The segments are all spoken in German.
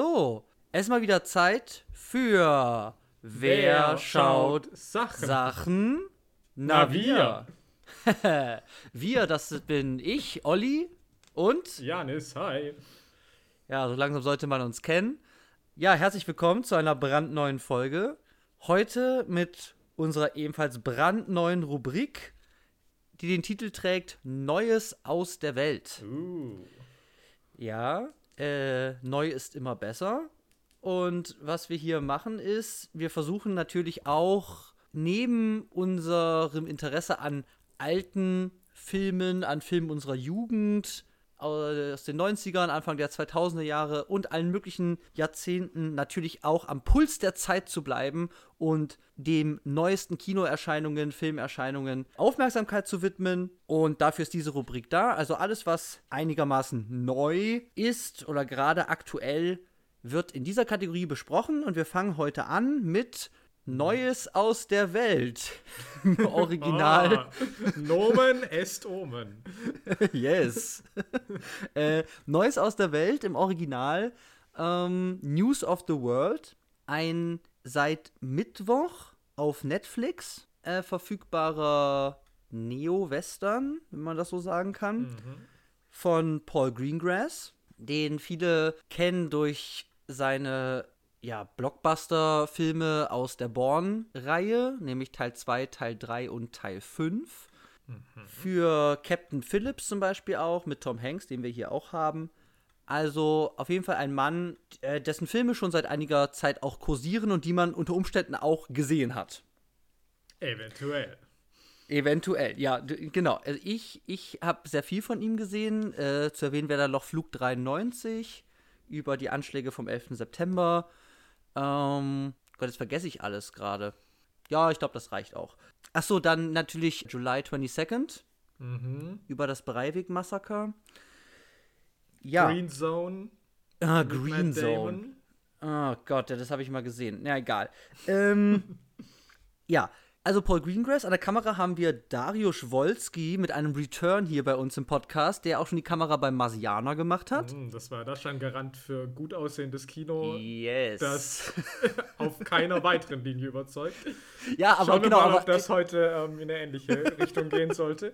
So, es ist mal wieder Zeit für Wer, schaut Sachen? Sachen? Na, wir. wir, das bin ich, Olli. Und, Janis, hi. ja, so langsam sollte man uns kennen. Ja, herzlich willkommen zu einer brandneuen Folge. Heute mit unserer ebenfalls brandneuen Rubrik, die den Titel trägt Neues aus der Welt. Uh. Ja, äh, neu ist immer besser. Und was wir hier machen ist, wir versuchen natürlich auch neben unserem Interesse an alten Filmen, an Filmen unserer Jugend, aus den 90ern, Anfang der 2000er Jahre und allen möglichen Jahrzehnten natürlich auch am Puls der Zeit zu bleiben und dem neuesten Kinoerscheinungen, Filmerscheinungen Aufmerksamkeit zu widmen. Und dafür ist diese Rubrik da. Also alles, was einigermaßen neu ist oder gerade aktuell, wird in dieser Kategorie besprochen. Und wir fangen heute an mit Neues aus der Welt. Im Original. Ah, Nomen est Omen. yes. äh, Neues aus der Welt im Original. Ähm, News of the World. Ein seit Mittwoch auf Netflix äh, verfügbarer Neo-Western, wenn man das so sagen kann, von Paul Greengrass, den viele kennen durch seine ja, Blockbuster-Filme aus der Bourne-Reihe, nämlich Teil 2, Teil 3 und Teil 5. Für Captain Phillips zum Beispiel auch, mit Tom Hanks, den wir hier auch haben. Also auf jeden Fall ein Mann, äh, dessen Filme schon seit einiger Zeit auch kursieren und die man unter Umständen auch gesehen hat. Eventuell. Eventuell, ja, genau. Also ich, ich habe sehr viel von ihm gesehen. Äh, zu erwähnen wäre da noch Flug 93 über die Anschläge vom 11. September. Ähm, Gott, jetzt vergesse ich alles gerade. Ja, ich glaube, das reicht auch. Achso, dann natürlich July 22nd Mhm. über das Breivik-Massaker. Ja, Green Zone. ah, Green Zone. Oh Gott, ja, das habe ich mal gesehen. Ja, egal. Ähm, ja, also Paul Greengrass. An der Kamera haben wir Dariusz Wolski mit einem Return hier bei uns im Podcast, der auch schon die Kamera beim Marsianer gemacht hat. Hm, Das war das schon Garant für gut aussehendes Kino, Yes. das auf keiner weiteren Linie überzeugt. ja, aber Schauen wir genau, mal, ob das heute ähm, in eine ähnliche Richtung gehen sollte.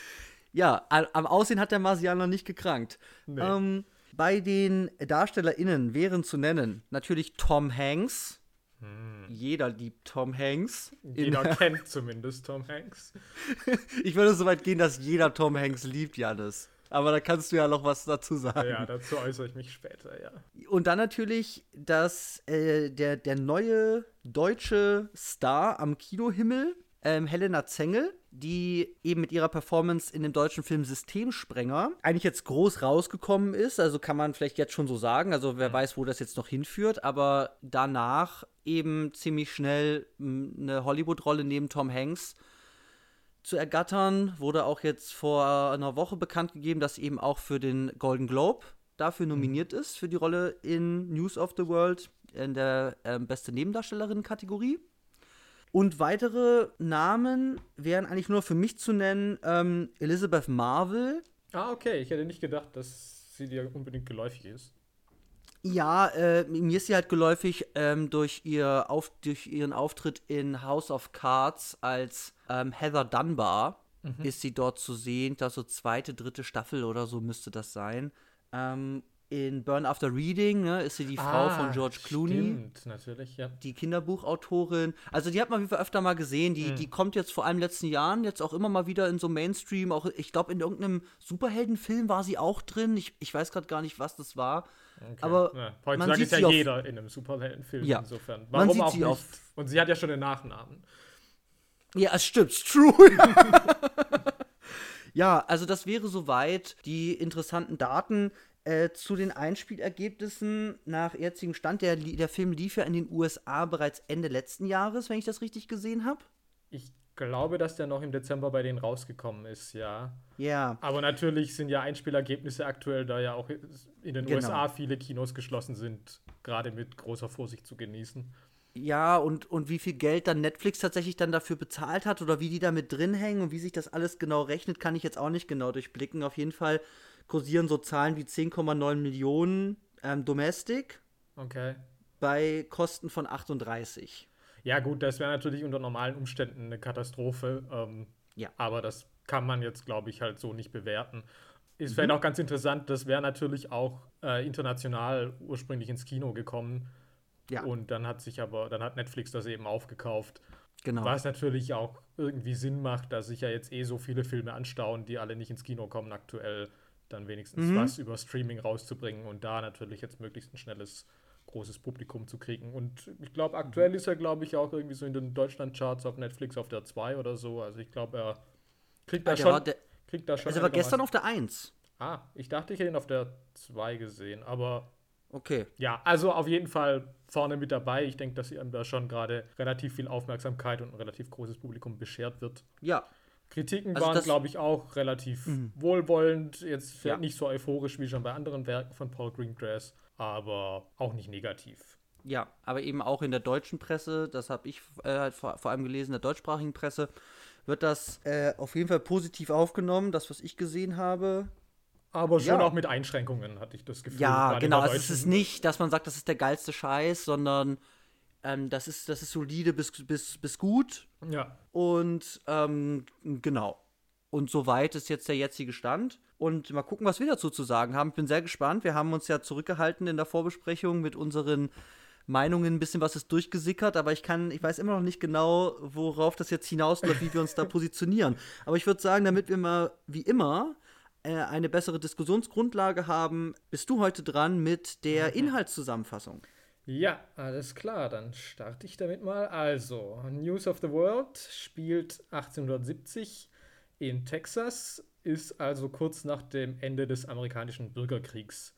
ja, am Aussehen hat der Marsianer nicht gekrankt. Nee. Ähm, bei den DarstellerInnen wären zu nennen natürlich Tom Hanks. Jeder liebt Tom Hanks. Jeder kennt zumindest Tom Hanks. ich würde so weit gehen, dass jeder Tom Hanks liebt, Janis. Aber da kannst du ja noch was dazu sagen. Ja, dazu äußere ich mich später, ja. Und dann natürlich, dass äh, der, der neue deutsche Star am Kinohimmel, ähm, Helena Zengel, die eben mit ihrer Performance in dem deutschen Film Systemsprenger eigentlich jetzt groß rausgekommen ist. Also kann man vielleicht jetzt schon so sagen. Also wer weiß, wo das jetzt noch hinführt. Aber danach eben ziemlich schnell eine Hollywood-Rolle neben Tom Hanks zu ergattern. Wurde auch jetzt vor einer Woche bekannt gegeben, dass sie eben auch für den Golden Globe dafür nominiert ist, für die Rolle in News of the World in der ähm, beste Nebendarstellerin-Kategorie. Und weitere Namen wären eigentlich nur für mich zu nennen ähm, Elizabeth Marvel. Ah, okay. Ich hätte nicht gedacht, dass sie dir unbedingt geläufig ist. Ja, äh, mir ist sie halt geläufig ähm, durch, ihr auf, durch ihren Auftritt in House of Cards als ähm, Heather Dunbar. Ist sie dort zu sehen. Das so zweite, dritte Staffel oder so müsste das sein. Ähm, in Burn After Reading ne, ist sie die Frau von George Clooney. Ah, Stimmt, natürlich, ja. die Kinderbuchautorin. Also die hat man jeden Fall öfter mal gesehen. Die, die kommt jetzt vor allem in den letzten Jahren jetzt auch immer mal wieder in so Mainstream. Auch ich glaube, in irgendeinem Superheldenfilm war sie auch drin. Ich, ich weiß gerade gar nicht, was das war. Okay. Aber ja, man heutzutage ist ja auf- jeder in einem Superheldenfilm Ja. insofern. Man Warum sieht auch sie nicht? auf- Und sie hat ja schon den Nachnamen. Ja, es stimmt, true. ja, also das wäre soweit die interessanten Daten. Äh, zu den Einspielergebnissen nach jetzigem Stand, der, der Film lief ja in den USA bereits Ende letzten Jahres, wenn ich das richtig gesehen habe. Ich glaube, dass der noch im Dezember bei denen rausgekommen ist, ja. Ja. Aber natürlich sind ja Einspielergebnisse aktuell, da ja auch in den Genau. USA viele Kinos geschlossen sind, gerade mit großer Vorsicht zu genießen. Ja, und, und wie viel Geld dann Netflix tatsächlich dann dafür bezahlt hat oder wie die da mit drin hängen und wie sich das alles genau rechnet, kann ich jetzt auch nicht genau durchblicken. Auf jeden Fall kursieren so Zahlen wie 10,9 Millionen ähm, Domestic Okay. Bei Kosten von 38. Ja, gut, das wäre natürlich unter normalen Umständen eine Katastrophe. Ähm, Ja. Aber das kann man jetzt, glaube ich, halt so nicht bewerten. Ist Mhm. vielleicht auch ganz interessant, das wäre natürlich auch äh, international ursprünglich ins Kino gekommen. Ja. Und dann hat sich aber, dann hat Netflix das eben aufgekauft. Genau. Was natürlich auch irgendwie Sinn macht, da sich ja jetzt eh so viele Filme anstauen, die alle nicht ins Kino kommen aktuell, dann wenigstens Mhm. was über Streaming rauszubringen und da natürlich jetzt möglichst ein schnelles, großes Publikum zu kriegen. Und ich glaube, aktuell Mhm. ist er, glaube ich, auch irgendwie so in den Deutschland-Charts auf Netflix auf der 2 oder so. Also ich glaube, er kriegt da Ah, der schon. der, kriegt da schon also er war gestern auf der 1. Ah, ich dachte, ich hätte ihn auf der 2 gesehen, aber Okay. ja, also auf jeden Fall vorne mit dabei. Ich denke, dass ihm da schon gerade relativ viel Aufmerksamkeit und ein relativ großes Publikum beschert wird. Ja. Kritiken Also waren, glaube ich, auch relativ wohlwollend. Jetzt vielleicht Ja. nicht so euphorisch wie schon bei anderen Werken von Paul Greengrass, aber auch nicht negativ. Ja, aber eben auch in der deutschen Presse, das habe ich äh, halt vor, vor allem gelesen, in der deutschsprachigen Presse, wird das äh, auf jeden Fall positiv aufgenommen, das, was ich gesehen habe. Aber schon Ja. auch mit Einschränkungen, hatte ich das Gefühl. Ja, genau. Also es ist nicht, dass man sagt, das ist der geilste Scheiß, sondern ähm, das, ist, das ist solide bis, bis, bis gut. Ja, Und ähm, genau. Und soweit ist jetzt der jetzige Stand. Und mal gucken, was wir dazu zu sagen haben. Ich bin sehr gespannt. Wir haben uns ja zurückgehalten in der Vorbesprechung mit unseren Meinungen. Ein bisschen was ist durchgesickert, aber ich kann, ich weiß immer noch nicht genau, worauf das jetzt hinausläuft, wie wir uns da positionieren. Aber ich würde sagen, damit wir mal, wie immer, äh, eine bessere Diskussionsgrundlage haben, bist du heute dran mit der Inhaltszusammenfassung. Ja, alles klar, dann starte ich damit mal. Also, News of the World spielt 1870 in Texas, ist also kurz nach dem Ende des amerikanischen Bürgerkriegs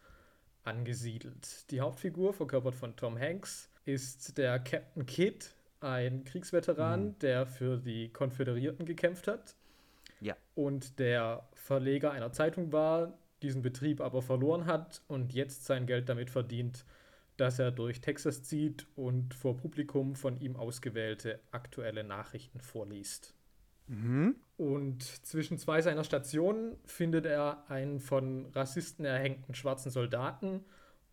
angesiedelt. Die Hauptfigur, verkörpert von Tom Hanks, ist der Captain Kidd, ein Kriegsveteran, der für die Konföderierten gekämpft hat Ja. und der Verleger einer Zeitung war, diesen Betrieb aber verloren hat und jetzt sein Geld damit verdient, dass er durch Texas zieht und vor Publikum von ihm ausgewählte aktuelle Nachrichten vorliest. Und zwischen zwei seiner Stationen findet er einen von Rassisten erhängten schwarzen Soldaten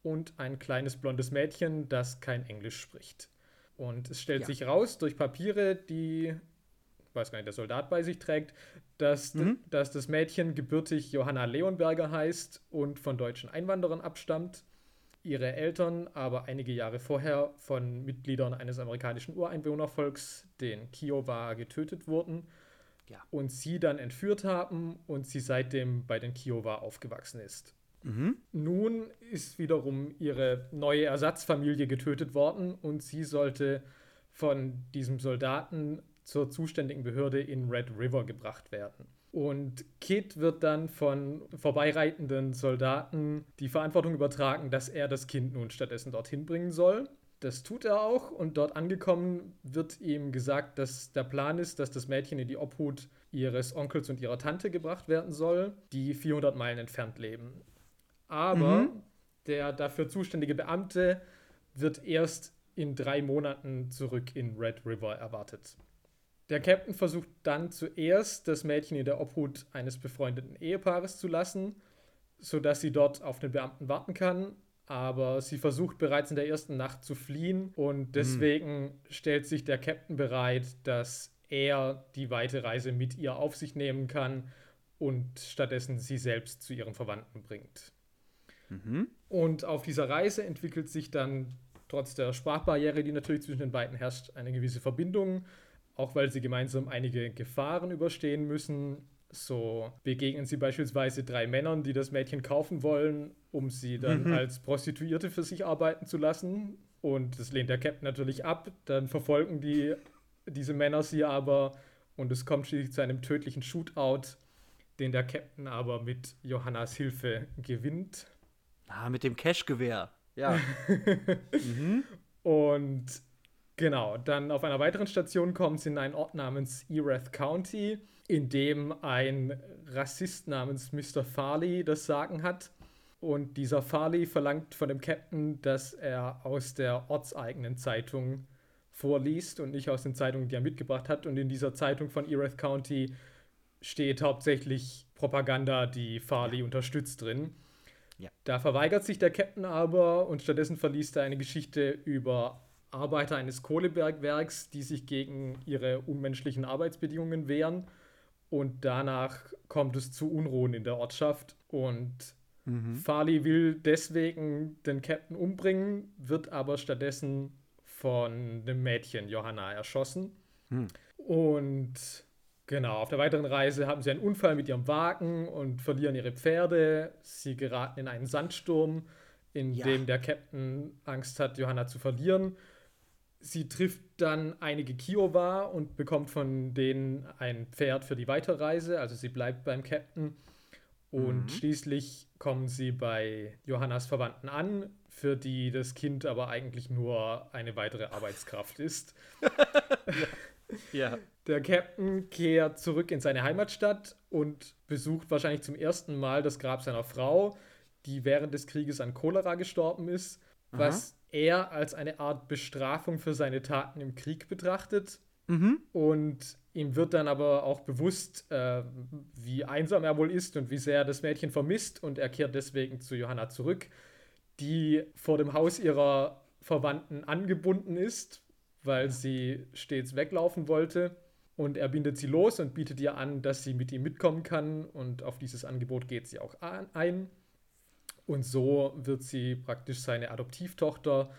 und ein kleines blondes Mädchen, das kein Englisch spricht. Und es stellt Ja. sich raus durch Papiere, die, weiß gar nicht, der Soldat bei sich trägt, dass, Mhm. dass das Mädchen gebürtig Johanna Leonberger heißt und von deutschen Einwanderern abstammt. Ihre Eltern aber einige Jahre vorher von Mitgliedern eines amerikanischen Ureinwohnervolks, den Kiowa, getötet wurden Ja. und sie dann entführt haben und sie seitdem bei den Kiowa aufgewachsen ist. Mhm. Nun ist wiederum ihre neue Ersatzfamilie getötet worden und sie sollte von diesem Soldaten zur zuständigen Behörde in Red River gebracht werden. Und Kid wird dann von vorbeireitenden Soldaten die Verantwortung übertragen, dass er das Kind nun stattdessen dorthin bringen soll. Das tut er auch und dort angekommen wird ihm gesagt, dass der Plan ist, dass das Mädchen in die Obhut ihres Onkels und ihrer Tante gebracht werden soll, die 400 Meilen entfernt leben. Aber der dafür zuständige Beamte wird erst in drei Monaten zurück in Red River erwartet. Der Captain versucht dann zuerst, das Mädchen in der Obhut eines befreundeten Ehepaares zu lassen, sodass sie dort auf den Beamten warten kann. Aber sie versucht bereits in der ersten Nacht zu fliehen und deswegen stellt sich der Captain bereit, dass er die weite Reise mit ihr auf sich nehmen kann und stattdessen sie selbst zu ihren Verwandten bringt. Und auf dieser Reise entwickelt sich dann trotz der Sprachbarriere, die natürlich zwischen den beiden herrscht, eine gewisse Verbindung, auch weil sie gemeinsam einige Gefahren überstehen müssen. So begegnen sie beispielsweise drei Männern, die das Mädchen kaufen wollen, um sie dann als Prostituierte für sich arbeiten zu lassen. Und das lehnt der Captain natürlich ab. Dann verfolgen die diese Männer sie aber und es kommt schließlich zu einem tödlichen Shootout, den der Captain aber mit Johannas Hilfe gewinnt. Ah, mit dem Cashgewehr. Ja. Und genau, dann auf einer weiteren Station kommen sie in einen Ort namens Erath County, in dem ein Rassist namens Mr. Farley das Sagen hat. Und dieser Farley verlangt von dem Captain, dass er aus der ortseigenen Zeitung vorliest und nicht aus den Zeitungen, die er mitgebracht hat. Und in dieser Zeitung von Erath County steht hauptsächlich Propaganda, die Farley unterstützt drin. Ja. Da verweigert sich der Captain aber und stattdessen verliest er eine Geschichte über Arbeiter eines Kohlebergwerks, die sich gegen ihre unmenschlichen Arbeitsbedingungen wehren. Und danach kommt es zu Unruhen in der Ortschaft. Und mhm. Farley will deswegen den Captain umbringen, wird aber stattdessen von dem Mädchen Johanna erschossen. Mhm. Und genau, auf der weiteren Reise haben sie einen Unfall mit ihrem Wagen und verlieren ihre Pferde. Sie geraten in einen Sandsturm, in ja. dem der Captain Angst hat, Johanna zu verlieren sie trifft dann einige Kiowa und bekommt von denen ein Pferd für die Weiterreise. Also sie bleibt beim Captain. Und mhm. schließlich kommen sie bei Johannas Verwandten an, für die das Kind aber eigentlich nur eine weitere Arbeitskraft ist. ja. ja. Der Captain kehrt zurück in seine Heimatstadt und besucht wahrscheinlich zum ersten Mal das Grab seiner Frau, die während des Krieges an Cholera gestorben ist, Aha. Was er als eine Art Bestrafung für seine Taten im Krieg betrachtet. Mhm. Und ihm wird dann aber auch bewusst, äh, wie einsam er wohl ist und wie sehr er das Mädchen vermisst. Und er kehrt deswegen zu Johanna zurück, die vor dem Haus ihrer Verwandten angebunden ist, weil sie stets weglaufen wollte. Und er bindet sie los und bietet ihr an, dass sie mit ihm mitkommen kann. Und auf dieses Angebot geht sie auch ein. Und so wird sie praktisch seine Adoptivtochter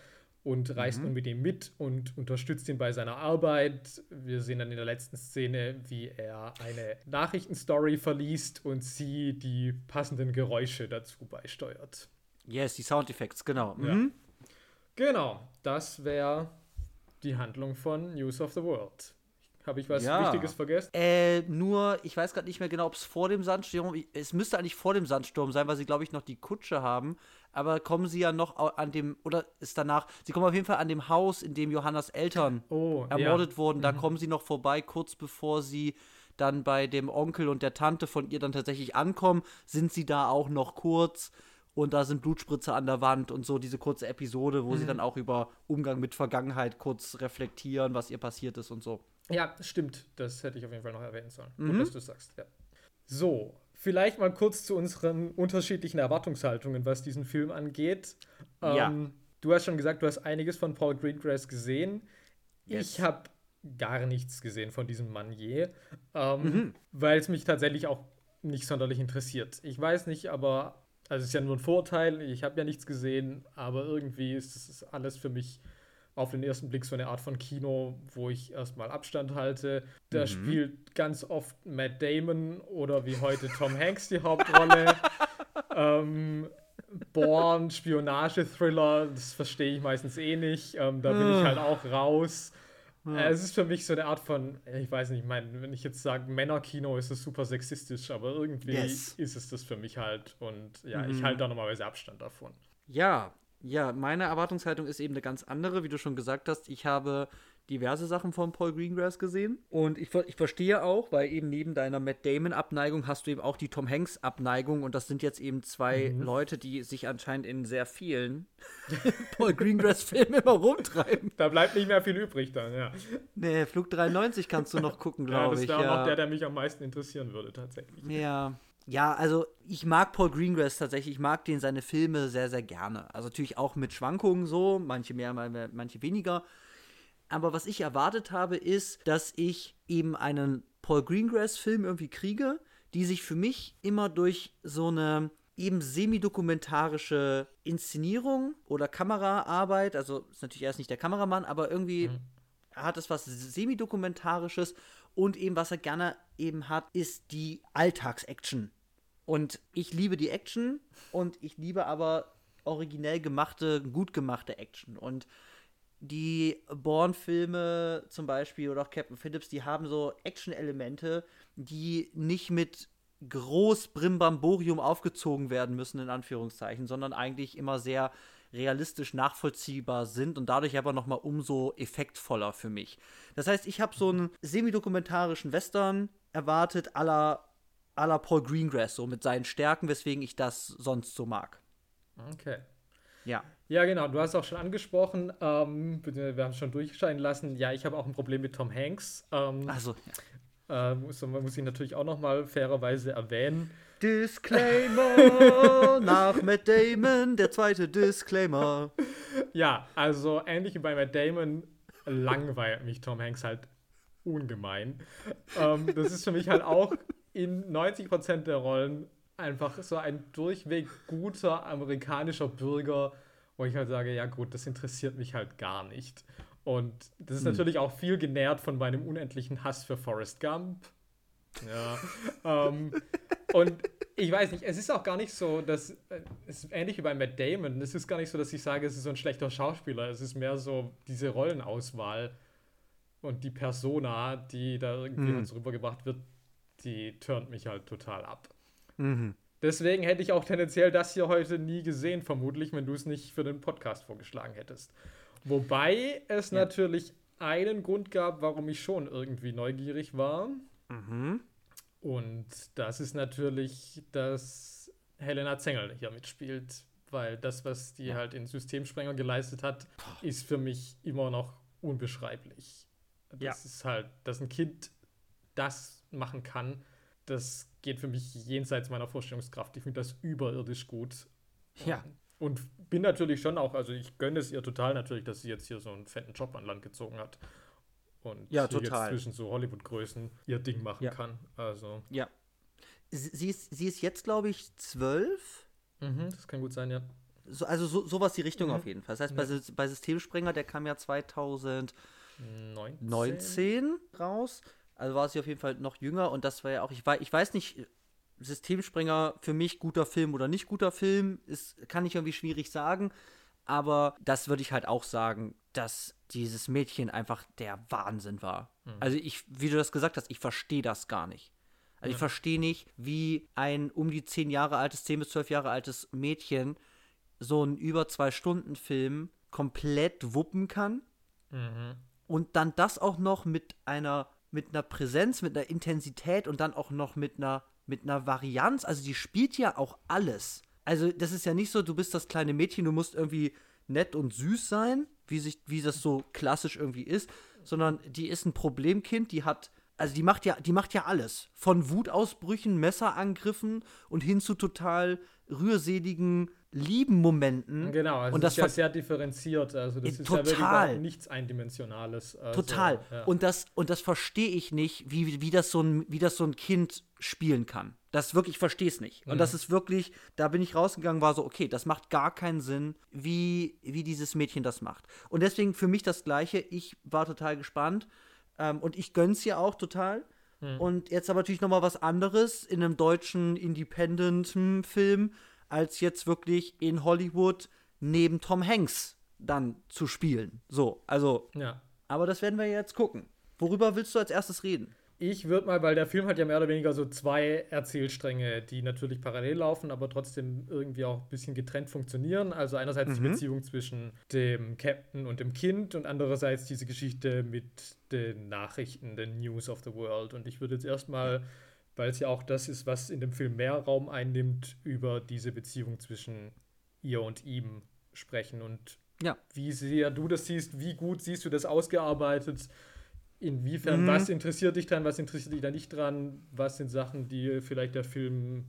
und reist mhm. nun mit ihm mit und unterstützt ihn bei seiner Arbeit. Wir sehen dann in der letzten Szene, wie er eine Nachrichtenstory verliest und sie die passenden Geräusche dazu beisteuert. Yes, die Soundeffekte, genau. Mhm. Ja. Genau, das wäre die Handlung von News of the World. Habe ich was ja. Wichtiges vergessen? Äh, nur, ich weiß gerade nicht mehr genau, ob es vor dem Sandsturm, es müsste eigentlich vor dem Sandsturm sein, weil sie, glaube ich, noch die Kutsche haben. Aber kommen sie ja noch an dem, oder ist danach, sie kommen auf jeden Fall an dem Haus, in dem Johannas Eltern oh, ermordet ja. wurden. Da mhm. kommen sie noch vorbei, kurz bevor sie dann bei dem Onkel und der Tante von ihr dann tatsächlich ankommen, sind sie da auch noch kurz und da sind Blutspritze an der Wand und so diese kurze Episode, wo mhm. sie dann auch über Umgang mit Vergangenheit kurz reflektieren, was ihr passiert ist und so. Ja, stimmt. Das hätte ich auf jeden Fall noch erwähnen sollen. Mhm. Gut, dass du es sagst. Ja. So, vielleicht mal kurz zu unseren unterschiedlichen Erwartungshaltungen, was diesen Film angeht. Ja. Ähm, du hast schon gesagt, du hast einiges von Paul Greengrass gesehen. Yes. Ich habe gar nichts gesehen von diesem Mann je, ähm, mhm. weil es mich tatsächlich auch nicht sonderlich interessiert. Ich weiß nicht, aber also es ist ja nur ein Vorteil. Ich habe ja nichts gesehen, aber irgendwie ist es alles für mich auf den ersten Blick so eine Art von Kino, wo ich erstmal Abstand halte. Da mhm. spielt ganz oft Matt Damon oder wie heute Tom Hanks die Hauptrolle. ähm, Born, Spionage-Thriller, das verstehe ich meistens eh nicht. Ähm, da bin ich halt auch raus. Ja. Es ist für mich so eine Art von, ich weiß nicht, ich meine, wenn ich jetzt sage Männerkino, ist es super sexistisch, aber irgendwie yes. ist es das für mich halt. Und ja, mhm. ich halte da normalerweise Abstand davon. Ja, ja, meine Erwartungshaltung ist eben eine ganz andere, wie du schon gesagt hast. Ich habe diverse Sachen von Paul Greengrass gesehen. Und ich, ich verstehe auch, weil eben neben deiner Matt Damon-Abneigung hast du eben auch die Tom Hanks-Abneigung. Und das sind jetzt eben zwei mhm. Leute, die sich anscheinend in sehr vielen Paul Greengrass-Filmen immer rumtreiben. Da bleibt nicht mehr viel übrig dann, ja. Nee, Flug 93 kannst du noch gucken, glaube ich. Ja, das wäre ja. noch der, der mich am meisten interessieren würde, tatsächlich. Ja, ja, also ich mag Paul Greengrass tatsächlich. Ich mag den seine Filme sehr, sehr gerne. Also natürlich auch mit Schwankungen so, manche mehr, manche weniger. Aber was ich erwartet habe, ist, dass ich eben einen Paul Greengrass-Film irgendwie kriege, die sich für mich immer durch so eine eben semi-dokumentarische Inszenierung oder Kameraarbeit, also ist natürlich erst nicht der Kameramann, aber irgendwie mhm. hat es was semi-dokumentarisches und eben was er gerne eben hat, ist die Alltagsaction. Und ich liebe die Action und ich liebe aber originell gemachte, gut gemachte Action. Und die Bourne-Filme zum Beispiel oder auch Captain Phillips, die haben so Action-Elemente, die nicht mit groß Brimbamborium aufgezogen werden müssen, in Anführungszeichen, sondern eigentlich immer sehr realistisch nachvollziehbar sind und dadurch aber nochmal umso effektvoller für mich. Das heißt, ich habe so einen semi-dokumentarischen Western erwartet, aller aller Paul Greengrass, so mit seinen Stärken, weswegen ich das sonst so mag. Okay. Ja. Ja, genau. Du hast auch schon angesprochen, ähm, wir haben es schon durchscheinen lassen. Ja, ich habe auch ein Problem mit Tom Hanks. Ähm, also, ja. äh, muss, muss ich natürlich auch noch mal fairerweise erwähnen. Disclaimer nach Matt Damon, der zweite Disclaimer. Ja, also ähnlich wie bei Matt Damon langweilt mich Tom Hanks halt ungemein. Ähm, das ist für mich halt auch in 90% der Rollen einfach so ein durchweg guter amerikanischer Bürger, wo ich halt sage, ja gut, das interessiert mich halt gar nicht. Und das ist hm. natürlich auch viel genährt von meinem unendlichen Hass für Forrest Gump. Ja. ähm, und ich weiß nicht, es ist auch gar nicht so, dass äh, es ist ähnlich wie bei Matt Damon. Es ist gar nicht so, dass ich sage, es ist so ein schlechter Schauspieler. Es ist mehr so diese Rollenauswahl und die Persona, die da irgendwie mhm. uns rübergebracht wird, die turnt mich halt total ab. Mhm. Deswegen hätte ich auch tendenziell das hier heute nie gesehen, vermutlich, wenn du es nicht für den Podcast vorgeschlagen hättest. Wobei es ja. natürlich einen Grund gab, warum ich schon irgendwie neugierig war. Mhm. Und das ist natürlich, dass Helena Zengel hier mitspielt, weil das, was die ja. halt in Systemsprenger geleistet hat, ist für mich immer noch unbeschreiblich. Das ja. ist halt, dass ein Kind das machen kann, das geht für mich jenseits meiner Vorstellungskraft. Ich finde das überirdisch gut. Ja. Und bin natürlich schon auch, also ich gönne es ihr total natürlich, dass sie jetzt hier so einen fetten Job an Land gezogen hat und ja, total. jetzt zwischen so Hollywood-Größen ihr Ding machen ja. kann. Also. Ja. Sie ist, sie ist jetzt, glaube ich, zwölf. Mhm, das kann gut sein, ja. So, also so, sowas die Richtung mhm. auf jeden Fall. Das heißt, ja. bei, bei Systemsprenger, der kam ja 2019 raus. Also war sie auf jeden Fall noch jünger und das war ja auch, ich weiß, ich weiß nicht, Systemsprenger für mich guter Film oder nicht guter Film, ist, kann ich irgendwie schwierig sagen. Aber das würde ich halt auch sagen, dass dieses Mädchen einfach der Wahnsinn war. Mhm. Also ich, wie du das gesagt hast, ich verstehe das gar nicht. Also ich verstehe nicht, wie ein um die zehn Jahre altes, zehn bis zwölf Jahre altes Mädchen so einen über zwei Stunden Film komplett wuppen kann mhm. und dann das auch noch mit einer mit einer Präsenz, mit einer Intensität und dann auch noch mit einer mit einer Varianz. Also die spielt ja auch alles. Also das ist ja nicht so, du bist das kleine Mädchen, du musst irgendwie nett und süß sein, wie, sich, wie das so klassisch irgendwie ist, sondern die ist ein Problemkind, die hat, also die macht ja, die macht ja alles. Von Wutausbrüchen, Messerangriffen und hin zu total rührseligen lieben Momenten. Genau, also und das ist ja sehr differenziert. Also das ist total. ja wirklich nichts Eindimensionales. Also, total. Ja. Und das, und das verstehe ich nicht, wie, wie, das so ein, wie das so ein Kind spielen kann. Das wirklich, ich verstehe es nicht. Und mhm. das ist wirklich, da bin ich rausgegangen, war so, okay, das macht gar keinen Sinn, wie, wie dieses Mädchen das macht. Und deswegen für mich das Gleiche, ich war total gespannt. Ähm, und ich gönn's ihr auch total. Mhm. Und jetzt aber natürlich nochmal was anderes in einem deutschen Independent-Film als jetzt wirklich in Hollywood neben Tom Hanks dann zu spielen. So, also. Ja. Aber das werden wir jetzt gucken. Worüber willst du als erstes reden? Ich würde mal, weil der Film hat ja mehr oder weniger so zwei Erzählstränge, die natürlich parallel laufen, aber trotzdem irgendwie auch ein bisschen getrennt funktionieren. Also einerseits mhm. die Beziehung zwischen dem Captain und dem Kind und andererseits diese Geschichte mit den Nachrichten, den News of the World. Und ich würde jetzt erstmal weil es ja auch das ist, was in dem Film mehr Raum einnimmt, über diese Beziehung zwischen ihr und ihm sprechen und ja. wie sehr du das siehst, wie gut siehst du das ausgearbeitet, inwiefern, mhm. was interessiert dich dran, was interessiert dich da nicht dran, was sind Sachen, die vielleicht der Film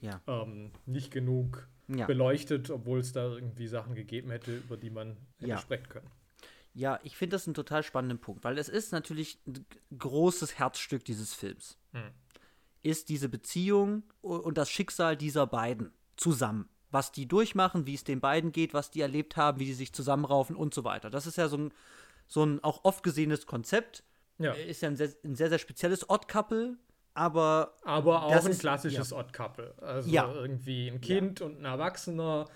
ja. ähm, nicht genug ja. beleuchtet, obwohl es da irgendwie Sachen gegeben hätte, über die man hätte sprechen können. Ja, ich finde das einen total spannenden Punkt, weil es ist natürlich ein großes Herzstück dieses Films. Mhm ist diese Beziehung und das Schicksal dieser beiden zusammen. Was die durchmachen, wie es den beiden geht, was die erlebt haben, wie die sich zusammenraufen und so weiter. Das ist ja so ein, so ein auch oft gesehenes Konzept. Ja. Ist ja ein sehr, ein sehr, sehr spezielles Odd-Couple, aber. Aber auch ein klassisches ja. Odd-Couple. Also ja. irgendwie ein Kind ja. und ein Erwachsener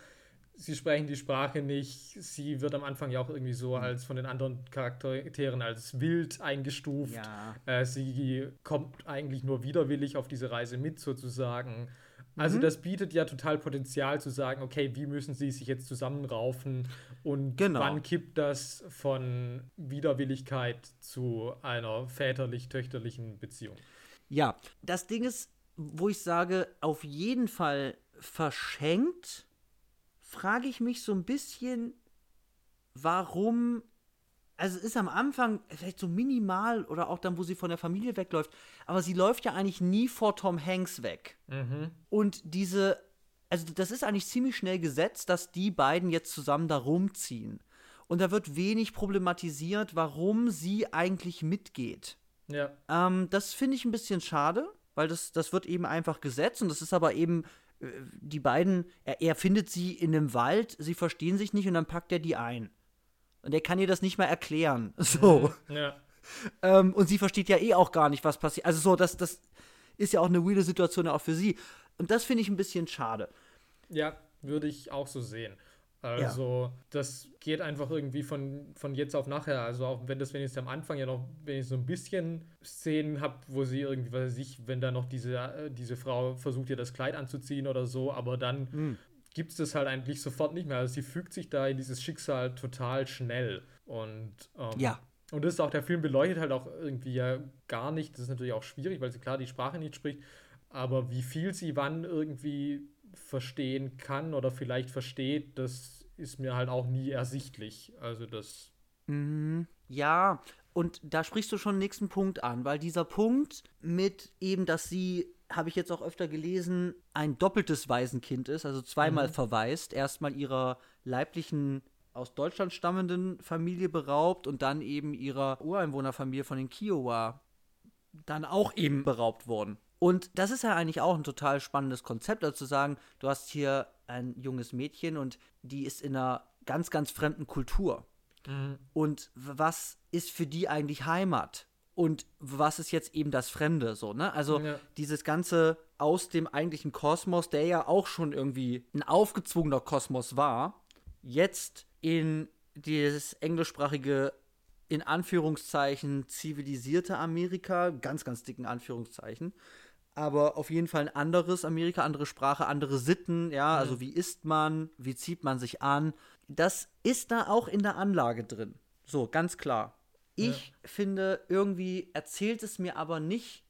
sie sprechen die Sprache nicht. Sie wird am Anfang ja auch irgendwie so mhm. als von den anderen Charakteren als wild eingestuft. Ja. Äh, sie kommt eigentlich nur widerwillig auf diese Reise mit, sozusagen. Also, mhm. das bietet ja total Potenzial zu sagen, okay, wie müssen sie sich jetzt zusammenraufen und genau. wann kippt das von Widerwilligkeit zu einer väterlich-töchterlichen Beziehung? Ja, das Ding ist, wo ich sage, auf jeden Fall verschenkt frage ich mich so ein bisschen, warum also es ist am Anfang vielleicht so minimal oder auch dann, wo sie von der Familie wegläuft, aber sie läuft ja eigentlich nie vor Tom Hanks weg. Mhm. Und diese, also das ist eigentlich ziemlich schnell gesetzt, dass die beiden jetzt zusammen da rumziehen. Und da wird wenig problematisiert, warum sie eigentlich mitgeht. Ja. Ähm, das finde ich ein bisschen schade, weil das, das wird eben einfach gesetzt und das ist aber eben, äh, die beiden, er, er findet sie in einem Wald, sie verstehen sich nicht und dann packt er die ein. Und er kann ihr das nicht mal erklären. So. Ja. Ähm, und sie versteht ja eh auch gar nicht, was passiert. Also so, das, das ist ja auch eine weirde Situation auch für sie. Und das finde ich ein bisschen schade. Ja, würde ich auch so sehen. Also, das geht einfach irgendwie von, von jetzt auf nachher. Also, auch wenn das wenigstens am Anfang ja noch, wenn ich so ein bisschen Szenen habe, wo sie irgendwie, weiß ich, wenn da noch diese, äh, diese Frau versucht, ihr das Kleid anzuziehen oder so, aber dann Mhm. Gibt es das halt eigentlich sofort nicht mehr. Also, sie fügt sich da in dieses Schicksal total schnell. Und, ähm, Ja. und das ist auch, der Film beleuchtet halt auch irgendwie ja gar nicht. Das ist natürlich auch schwierig, weil sie klar die Sprache nicht spricht. Aber wie viel sie wann irgendwie verstehen kann oder vielleicht versteht, das ist mir halt auch nie ersichtlich. Also das. Mhm. Ja, und da sprichst du schon den nächsten Punkt an, weil dieser Punkt mit eben, dass sie, habe ich jetzt auch öfter gelesen, ein doppeltes Waisenkind ist, also zweimal Mhm. verwaist, erstmal ihrer leiblichen aus Deutschland stammenden Familie beraubt und dann eben ihrer Ureinwohnerfamilie von den Kiowa dann auch eben beraubt worden. Und das ist ja eigentlich auch ein total spannendes Konzept, also zu sagen, du hast hier ein junges Mädchen und die ist in einer ganz, ganz fremden Kultur. Und w- was ist für die eigentlich Heimat? Und was ist jetzt eben das Fremde so, ne? Also Ja. dieses Ganze aus dem eigentlichen Kosmos, der ja auch schon irgendwie ein aufgezwungener Kosmos war, jetzt in dieses englischsprachige, in Anführungszeichen, zivilisierte Amerika, ganz, ganz dicken Anführungszeichen, aber auf jeden Fall ein anderes Amerika, andere Sprache, andere Sitten, ja, also wie isst man, wie zieht man sich an, das ist da auch in der Anlage drin. So, ganz klar. Ich finde, irgendwie erzählt es mir aber nicht,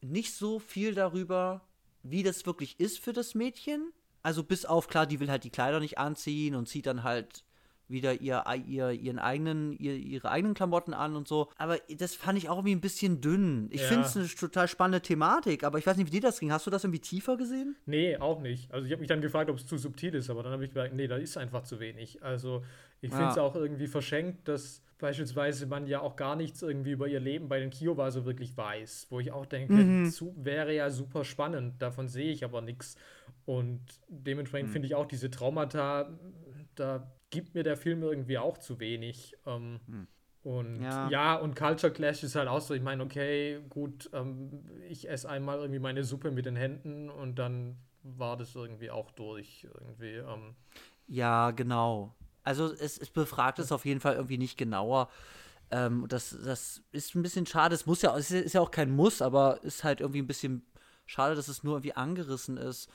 nicht so viel darüber, wie das wirklich ist für das Mädchen. Also bis auf, klar, die will halt die Kleider nicht anziehen und zieht dann halt wieder ihr, ihr, ihren eigenen, ihr, ihre eigenen Klamotten an und so. Aber das fand ich auch irgendwie ein bisschen dünn. Ich Ja. finde es eine total spannende Thematik, aber ich weiß nicht, wie dir das ging. Hast du das irgendwie tiefer gesehen? Nee, auch nicht. Also ich habe mich dann gefragt, ob es zu subtil ist, aber dann habe ich gedacht, nee, da ist einfach zu wenig. Also ich finde es Ja. auch irgendwie verschenkt, dass beispielsweise man ja auch gar nichts irgendwie über ihr Leben bei den Kiowa so wirklich weiß. Wo ich auch denke, zu, wäre ja super spannend, davon sehe ich aber nichts. Und dementsprechend finde ich auch diese Traumata, da gibt mir der Film irgendwie auch zu wenig. Ähm, Und Ja. ja. und Culture Clash ist halt auch so, ich meine, okay, gut, ähm, ich esse einmal irgendwie meine Suppe mit den Händen und dann war das irgendwie auch durch. Irgendwie, ähm, Ja, genau. Also es, es befragt es auf jeden Fall irgendwie nicht genauer. Ähm, das, das ist ein bisschen schade. Es muss ja, es ist ja auch kein Muss, aber ist halt irgendwie ein bisschen schade, dass es nur irgendwie angerissen ist.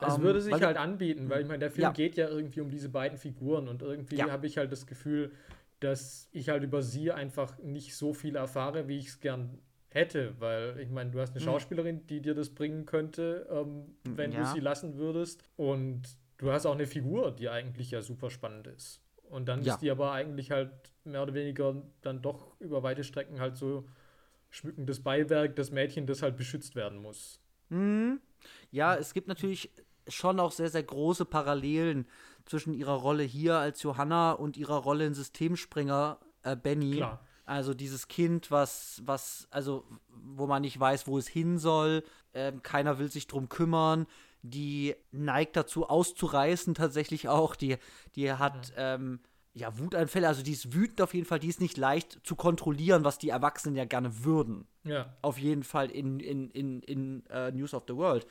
es Ähm, würde sich halt anbieten, weil ich meine, der Film Ja. geht ja irgendwie um diese beiden Figuren und irgendwie Ja. habe ich halt das Gefühl, dass ich halt über sie einfach nicht so viel erfahre, wie ich es gern hätte, weil ich meine, du hast eine Mhm. Schauspielerin, die dir das bringen könnte, ähm, wenn Ja. du sie lassen würdest und du hast auch eine Figur, die eigentlich ja super spannend ist. Und dann Ja. ist die aber eigentlich halt mehr oder weniger dann doch über weite Strecken halt so schmückendes Beiwerk, das Mädchen, das halt beschützt werden muss. Mhm. Ja, es gibt natürlich schon auch sehr, sehr große Parallelen zwischen ihrer Rolle hier als Johanna und ihrer Rolle in Systemspringer äh, Benny. Klar. Also dieses Kind, was, was, also wo man nicht weiß, wo es hin soll, ähm, keiner will sich drum kümmern, die neigt dazu auszureißen tatsächlich auch, die, die hat ähm, ja Wutanfälle, also die ist wütend auf jeden Fall, die ist nicht leicht zu kontrollieren, was die Erwachsenen ja gerne würden Ja. auf jeden Fall in, in, in, in äh, News of the World.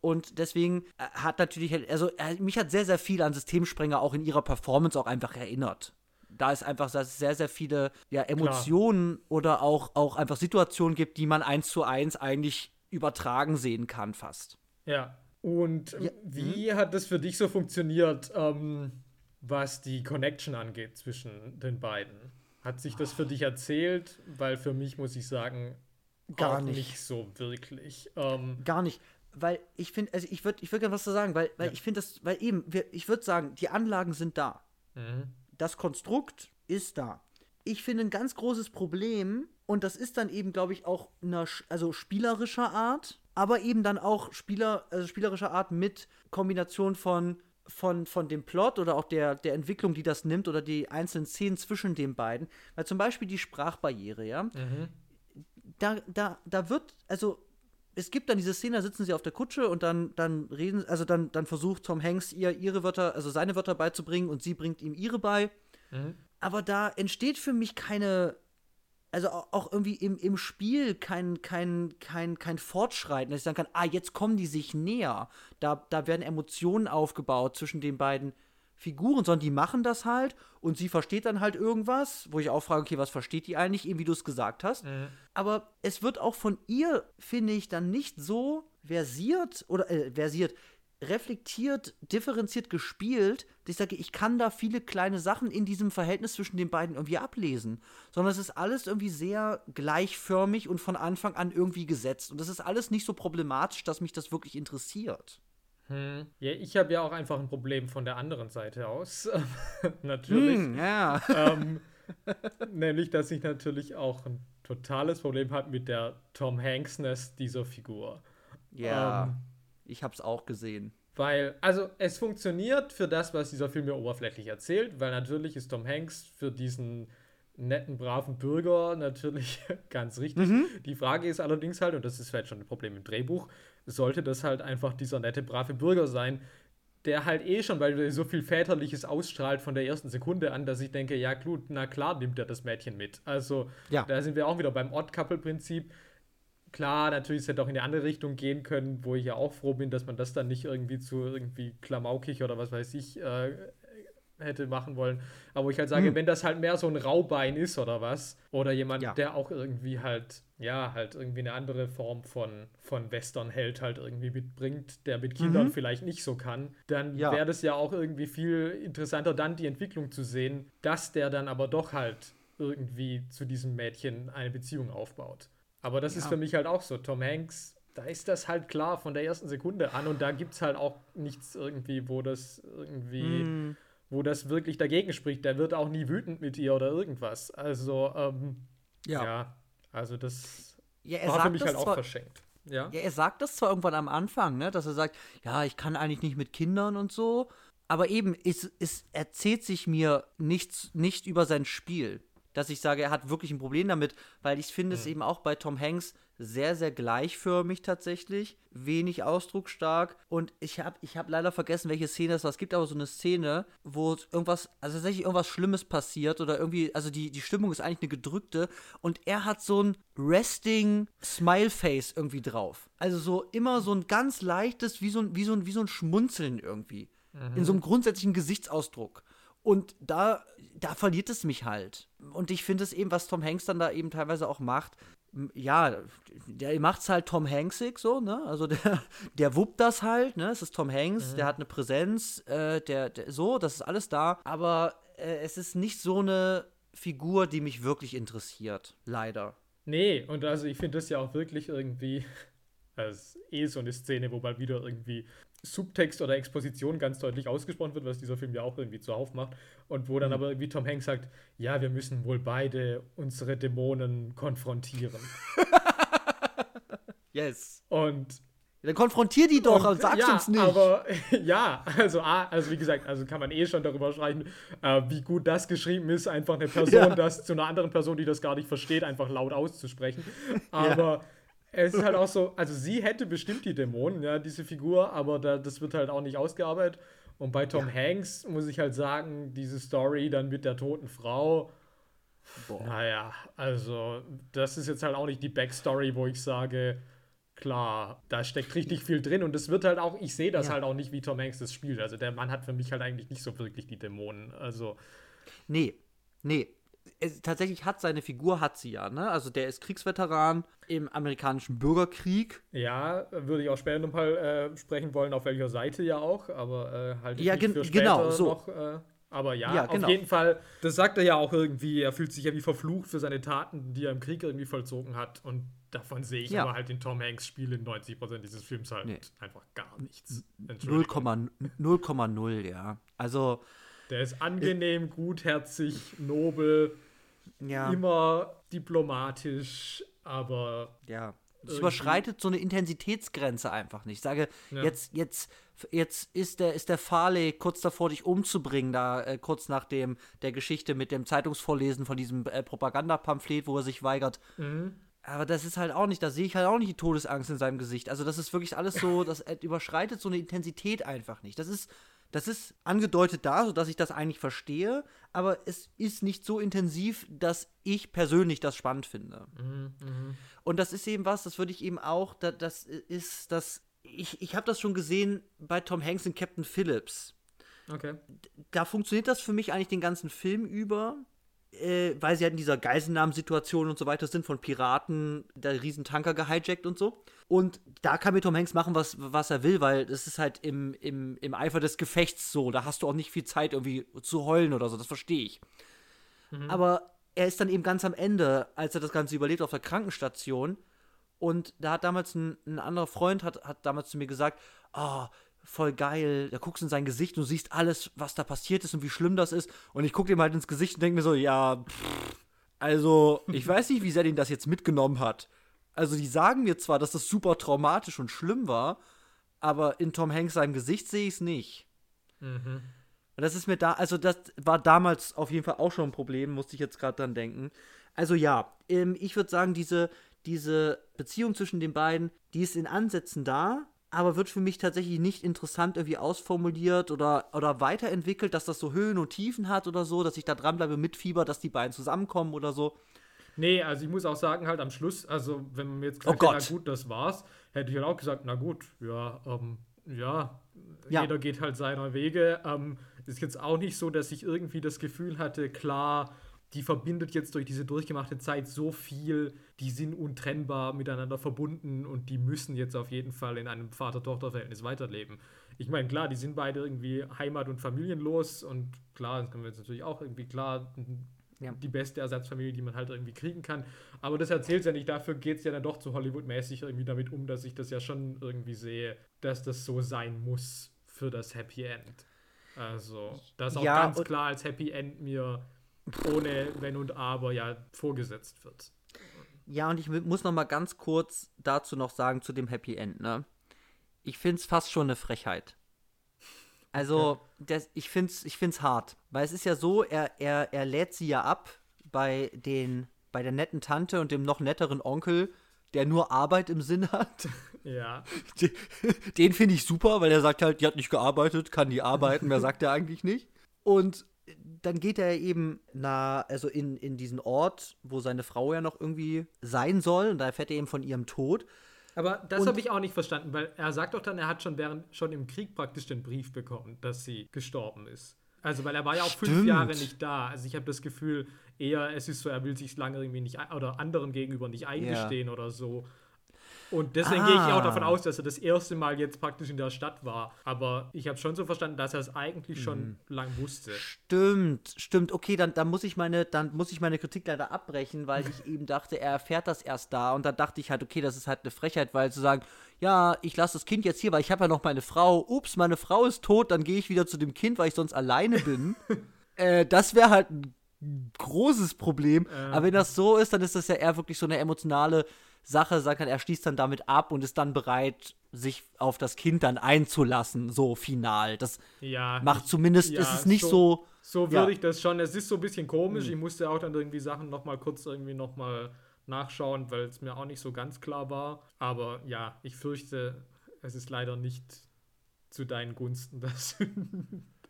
Und deswegen äh, hat natürlich, halt- also äh, mich hat sehr, sehr viel an Systemsprenger auch in ihrer Performance auch einfach erinnert. Da es einfach dass es sehr, sehr viele ja, Emotionen oder auch, auch einfach Situationen gibt, die man eins zu eins eigentlich übertragen sehen kann, fast. Ja. Und Ja, wie hat das für dich so funktioniert, ähm, was die Connection angeht zwischen den beiden? Hat sich das für dich erzählt? Weil für mich muss ich sagen, Gar auch nicht. so wirklich. Ähm, Gar nicht. Weil ich finde, also ich würde ich würd gerne was zu sagen, weil, weil Ja. ich finde das, weil eben, wir, ich würde sagen, die Anlagen sind da. mhm. das Konstrukt ist da. ich finde, ein ganz großes Problem, und das ist dann eben, glaube ich, auch einer, also spielerischer Art, aber eben dann auch Spieler, also spielerischer Art mit Kombination von, von, von dem Plot oder auch der, der Entwicklung, die das nimmt, oder die einzelnen Szenen zwischen den beiden. Weil zum Beispiel die Sprachbarriere, ja. Mhm. Da, da, da wird, also es gibt dann diese Szene, da sitzen sie auf der Kutsche und dann, dann reden, also dann, dann versucht Tom Hanks ihr ihre Wörter, also seine Wörter beizubringen und sie bringt ihm ihre bei. Mhm. Aber da entsteht für mich keine, also auch irgendwie im, im Spiel kein, kein, kein, kein Fortschreiten, dass ich sagen kann, ah, jetzt kommen die sich näher. Da, da werden Emotionen aufgebaut zwischen den beiden Figuren, sondern die machen das halt und sie versteht dann halt irgendwas, wo ich auch frage, okay, was versteht die eigentlich, eben wie du es gesagt hast. Mhm. Aber es wird auch von ihr, finde ich, dann nicht so versiert oder äh, versiert, reflektiert, differenziert gespielt, dass ich sage, ich kann da viele kleine Sachen in diesem Verhältnis zwischen den beiden irgendwie ablesen. Sondern es ist alles irgendwie sehr gleichförmig und von Anfang an irgendwie gesetzt. Und das ist alles nicht so problematisch, dass mich das wirklich interessiert. Hm. Ja, ich habe ja auch einfach ein Problem von der anderen Seite aus. natürlich. Hm, ja. ähm, nämlich, dass ich natürlich auch ein totales Problem habe mit der Tom Hanksness dieser Figur. Ja. Ähm, ich habe es auch gesehen. Weil, also es funktioniert für das, was dieser Film mir oberflächlich erzählt, weil natürlich ist Tom Hanks für diesen netten, braven Bürger natürlich ganz richtig. Mhm. Die Frage ist allerdings halt, und das ist vielleicht schon ein Problem im Drehbuch, sollte das halt einfach dieser nette, brave Bürger sein, der halt eh schon, weil er so viel Väterliches ausstrahlt von der ersten Sekunde an, dass ich denke, ja, gut, na klar nimmt er das Mädchen mit. Also, ja. da sind wir auch wieder beim Odd-Couple-Prinzip Klar, natürlich, es hätte auch in eine andere Richtung gehen können, wo ich ja auch froh bin, dass man das dann nicht irgendwie zu irgendwie klamaukig oder was weiß ich äh, hätte machen wollen. Aber wo ich halt sage, hm. wenn das halt mehr so ein Raubein ist oder was, oder jemand, ja. der auch irgendwie halt, ja, halt irgendwie eine andere Form von, von Western-Held halt irgendwie mitbringt, der mit Kindern mhm. vielleicht nicht so kann, dann ja. wäre das ja auch irgendwie viel interessanter, dann die Entwicklung zu sehen, dass der dann aber doch halt irgendwie zu diesem Mädchen eine Beziehung aufbaut. Aber das ja. ist für mich halt auch so. Tom Hanks, da ist das halt klar von der ersten Sekunde an und da gibt es halt auch nichts irgendwie, wo das irgendwie, mm. wo das wirklich dagegen spricht. Der wird auch nie wütend mit ihr oder irgendwas. Also, ähm, ja. ja. also das ja, war für mich halt auch verschenkt. Ja? ja, er sagt das zwar irgendwann am Anfang, ne, dass er sagt, ja, ich kann eigentlich nicht mit Kindern und so, aber eben, es, es erzählt sich mir nichts, nicht über sein Spiel dass ich sage, er hat wirklich ein Problem damit, weil ich finde mhm. es eben auch bei Tom Hanks sehr, sehr gleichförmig tatsächlich, wenig ausdrucksstark und ich habe ich hab leider vergessen, welche Szene es war. Es gibt aber so eine Szene, wo irgendwas, also tatsächlich irgendwas Schlimmes passiert oder irgendwie, also die, die Stimmung ist eigentlich eine gedrückte und er hat so ein resting Smile-Face irgendwie drauf. Also so immer so ein ganz leichtes, wie so ein, wie so ein, wie so ein Schmunzeln irgendwie. Mhm. In so einem grundsätzlichen Gesichtsausdruck. Und da, da verliert es mich halt. Und ich finde es eben, was Tom Hanks dann da eben teilweise auch macht, ja, der macht es halt Tom Hanksig so, ne? Also der, der wuppt das halt, ne? Es ist Tom Hanks, mhm. der hat eine Präsenz, äh, der, der, so, das ist alles da. Aber äh, es ist nicht so eine Figur, die mich wirklich interessiert, leider. Nee, und also ich finde das ja auch wirklich irgendwie, als eh so eine Szene, wo mal wieder irgendwie Subtext oder Exposition ganz deutlich ausgesprochen wird, was dieser Film ja auch irgendwie zuhauf macht. Und wo dann mhm. aber irgendwie Tom Hanks sagt, ja, wir müssen wohl beide unsere Dämonen konfrontieren. yes. Und dann konfrontier die doch und, sag's ja, uns nicht. Aber ja, also, also wie gesagt, also kann man eh schon darüber sprechen, äh, wie gut das geschrieben ist, einfach eine Person, ja. das zu einer anderen Person, die das gar nicht versteht, einfach laut auszusprechen. Aber ja es ist halt auch so, also sie hätte bestimmt die Dämonen, ja, diese Figur, aber da, das wird halt auch nicht ausgearbeitet. Und bei Tom ja. Hanks muss ich halt sagen, diese Story dann mit der toten Frau, Boah. naja, also das ist jetzt halt auch nicht die Backstory, wo ich sage, klar, da steckt richtig viel drin und es wird halt auch, ich sehe das ja. halt auch nicht, wie Tom Hanks das spielt. Also der Mann hat für mich halt eigentlich nicht so wirklich die Dämonen. Also. Nee, nee, es, tatsächlich hat seine Figur, hat sie ja, ne? Also der ist Kriegsveteran im amerikanischen Bürgerkrieg. Ja, würde ich auch später nochmal äh, sprechen wollen, auf welcher Seite ja auch, aber äh, halt ja, nicht für später genau, so. noch. Äh, aber ja, ja genau. auf jeden Fall, das sagt er ja auch irgendwie, er fühlt sich ja wie verflucht für seine Taten, die er im Krieg irgendwie vollzogen hat. Und davon sehe ich ja. aber halt in Tom Hanks Spiel in 90% dieses Films halt nee. einfach gar nichts. 0,0, ja. Also der ist angenehm, gutherzig, nobel. Ja. immer diplomatisch, aber Ja. Es überschreitet so eine Intensitätsgrenze einfach nicht. Ich sage, Ja. jetzt, jetzt, jetzt ist der, ist der Farley kurz davor, dich umzubringen, da äh, kurz nach dem der Geschichte mit dem Zeitungsvorlesen von diesem äh, Propagandapamphlet, wo er sich weigert. mhm. Aber das ist halt auch nicht, da sehe ich halt auch nicht die Todesangst in seinem Gesicht. Also das ist wirklich alles so, das äh, überschreitet so eine Intensität einfach nicht. Das ist, das ist angedeutet da, sodass ich das eigentlich verstehe, aber es ist nicht so intensiv, dass ich persönlich das spannend finde. Mhm. Mhm. Und das ist eben was, das würde ich eben auch, da, das ist das, ich, ich habe das schon gesehen bei Tom Hanks in Captain Phillips. okay. Da funktioniert das für mich eigentlich den ganzen Film über, äh, weil sie halt in dieser Geiselnahmensituation und so weiter sind, von Piraten, der Riesentanker gehijackt und so. Und da kann mir Tom Hanks machen, was, was er will, weil das ist halt im, im, im Eifer des Gefechts so. Da hast du auch nicht viel Zeit, irgendwie zu heulen oder so, das verstehe ich. Aber er ist dann eben ganz am Ende, als er das Ganze überlebt auf der Krankenstation. Und da hat damals ein, ein anderer Freund, hat, hat damals zu mir gesagt, ah, voll geil, da guckst du in sein Gesicht und du siehst alles, was da passiert ist und wie schlimm das ist. Und ich gucke ihm halt ins Gesicht und denke mir so, ja, pff, also, ich weiß nicht, wie sehr den das jetzt mitgenommen hat. Also, die sagen mir zwar, dass das super traumatisch und schlimm war, aber in Tom Hanks seinem Gesicht sehe ich es nicht. Mhm. Und das ist mir da, also das war damals auf jeden Fall auch schon ein Problem, musste ich jetzt gerade dran denken. Also ja, ähm, ich würde sagen, diese, diese Beziehung zwischen den beiden, die ist in Ansätzen da, aber wird für mich tatsächlich nicht interessant irgendwie ausformuliert oder, oder weiterentwickelt, dass das so Höhen und Tiefen hat oder so, dass ich da dranbleibe mit Fieber, dass die beiden zusammenkommen oder so. Nee, also ich muss auch sagen, halt am Schluss, also wenn man mir jetzt Oh gesagt hätte, Gott. na gut, das war's, hätte ich halt auch gesagt, na gut, ja, ähm, ja, Ja. jeder geht halt seiner Wege. Ähm, ist jetzt auch nicht so, dass ich irgendwie das Gefühl hatte, klar, die verbindet jetzt durch diese durchgemachte Zeit so viel, die sind untrennbar miteinander verbunden und die müssen jetzt auf jeden Fall in einem Vater-Tochter-Verhältnis weiterleben. Ich meine, klar, die sind beide irgendwie heimat- und familienlos und klar, das können wir jetzt natürlich auch irgendwie klar Ja. die beste Ersatzfamilie, die man halt irgendwie kriegen kann. Aber das erzählt ja nicht, dafür geht es ja dann doch zu Hollywood-mäßig irgendwie damit um, dass ich das ja schon irgendwie sehe, dass das so sein muss für das Happy End. Also, das auch Ja, ganz klar als Happy End mir ohne Wenn und Aber ja vorgesetzt wird. Ja, und ich mu- muss noch mal ganz kurz dazu noch sagen zu dem Happy End, ne? Ich find's fast schon eine Frechheit. Also, das, ich find's, ich find's hart. Weil es ist ja so, er, er, er lädt sie ja ab bei den, bei der netten Tante und dem noch netteren Onkel, der nur Arbeit im Sinn hat. Ja. Den finde ich super, weil er sagt halt, die hat nicht gearbeitet, kann die arbeiten, mehr sagt er eigentlich nicht. Und dann geht er eben na, also in, in diesen Ort, wo seine Frau ja noch irgendwie sein soll, und da erfährt er eben von ihrem Tod. Aber das habe ich auch nicht verstanden, weil er sagt doch dann, er hat schon während schon im Krieg praktisch den Brief bekommen, dass sie gestorben ist. Also, weil er war ja auch fünf Stimmt. Jahre nicht da. Also, ich habe das Gefühl, eher es ist so, er will sich lange irgendwie nicht oder anderen gegenüber nicht eingestehen oder so. Und deswegen gehe ich auch Ah. davon aus, dass er das erste Mal jetzt praktisch in der Stadt war. Aber ich habe schon so verstanden, dass er es eigentlich Mhm. schon lang wusste. Stimmt, stimmt. Okay, dann, dann, muss ich meine, dann muss ich meine Kritik leider abbrechen, weil ich eben dachte, er erfährt das erst da. Und dann dachte ich halt, okay, das ist halt eine Frechheit, weil zu sagen, ja, ich lasse das Kind jetzt hier, weil ich habe ja noch meine Frau. Ups, meine Frau ist tot, dann gehe ich wieder zu dem Kind, weil ich sonst alleine bin. äh, das wäre halt ein großes Problem. Ähm. Aber wenn das so ist, dann ist das ja eher wirklich so eine emotionale Sache, sagt dann, er schließt dann damit ab und ist dann bereit, sich auf das Kind dann einzulassen, so final. Das Ja. macht zumindest, ja, ist es nicht so, So Ja. würde ich das schon. Es ist so ein bisschen komisch. Ich musste auch dann irgendwie Sachen noch mal kurz irgendwie noch mal nachschauen, weil es mir auch nicht so ganz klar war. Aber ja, ich fürchte, es ist leider nicht zu deinen Gunsten, dass,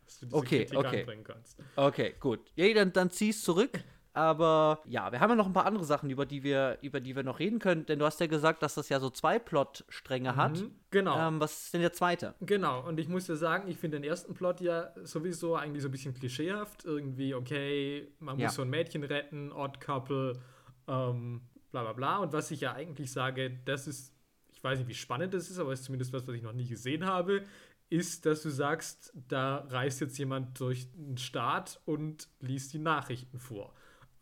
dass du diese Okay, Kritik okay. anbringen kannst. Okay, gut. Ja, dann, dann zieh's zurück. Aber ja, wir haben ja noch ein paar andere Sachen, über die wir, über die wir noch reden können. Denn du hast ja gesagt, dass das ja so zwei Plotstränge hat. Mhm, Genau. Ähm, was ist denn der zweite? Genau, und ich muss dir sagen, ich finde den ersten Plot ja sowieso eigentlich so ein bisschen klischeehaft. Irgendwie, okay, man Ja. muss so ein Mädchen retten, Odd Couple, ähm, bla bla bla. Und was ich ja eigentlich sage, das ist, ich weiß nicht, wie spannend das ist, aber es ist zumindest was, was ich noch nie gesehen habe, ist, dass du sagst, da reist jetzt jemand durch den Staat und liest die Nachrichten vor.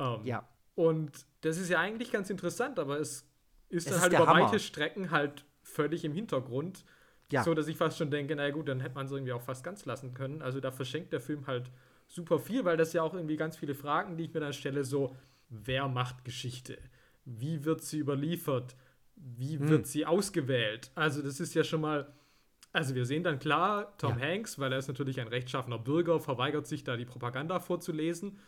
Ähm, Ja. Und das ist ja eigentlich ganz interessant, aber es ist Es dann ist halt der über Hammer. weite Strecken halt völlig im Hintergrund. Ja. So, dass ich fast schon denke, naja gut, dann hätte man es irgendwie auch fast ganz lassen können. Also da verschenkt der Film halt super viel, weil das ja auch irgendwie ganz viele Fragen, die ich mir dann stelle, so, wer macht Geschichte? Wie wird sie überliefert? Wie hm. wird sie ausgewählt? Also, das ist ja schon mal. Also, wir sehen dann klar, Tom ja. Hanks, weil er ist natürlich ein rechtschaffener Bürger, verweigert sich da die Propaganda vorzulesen.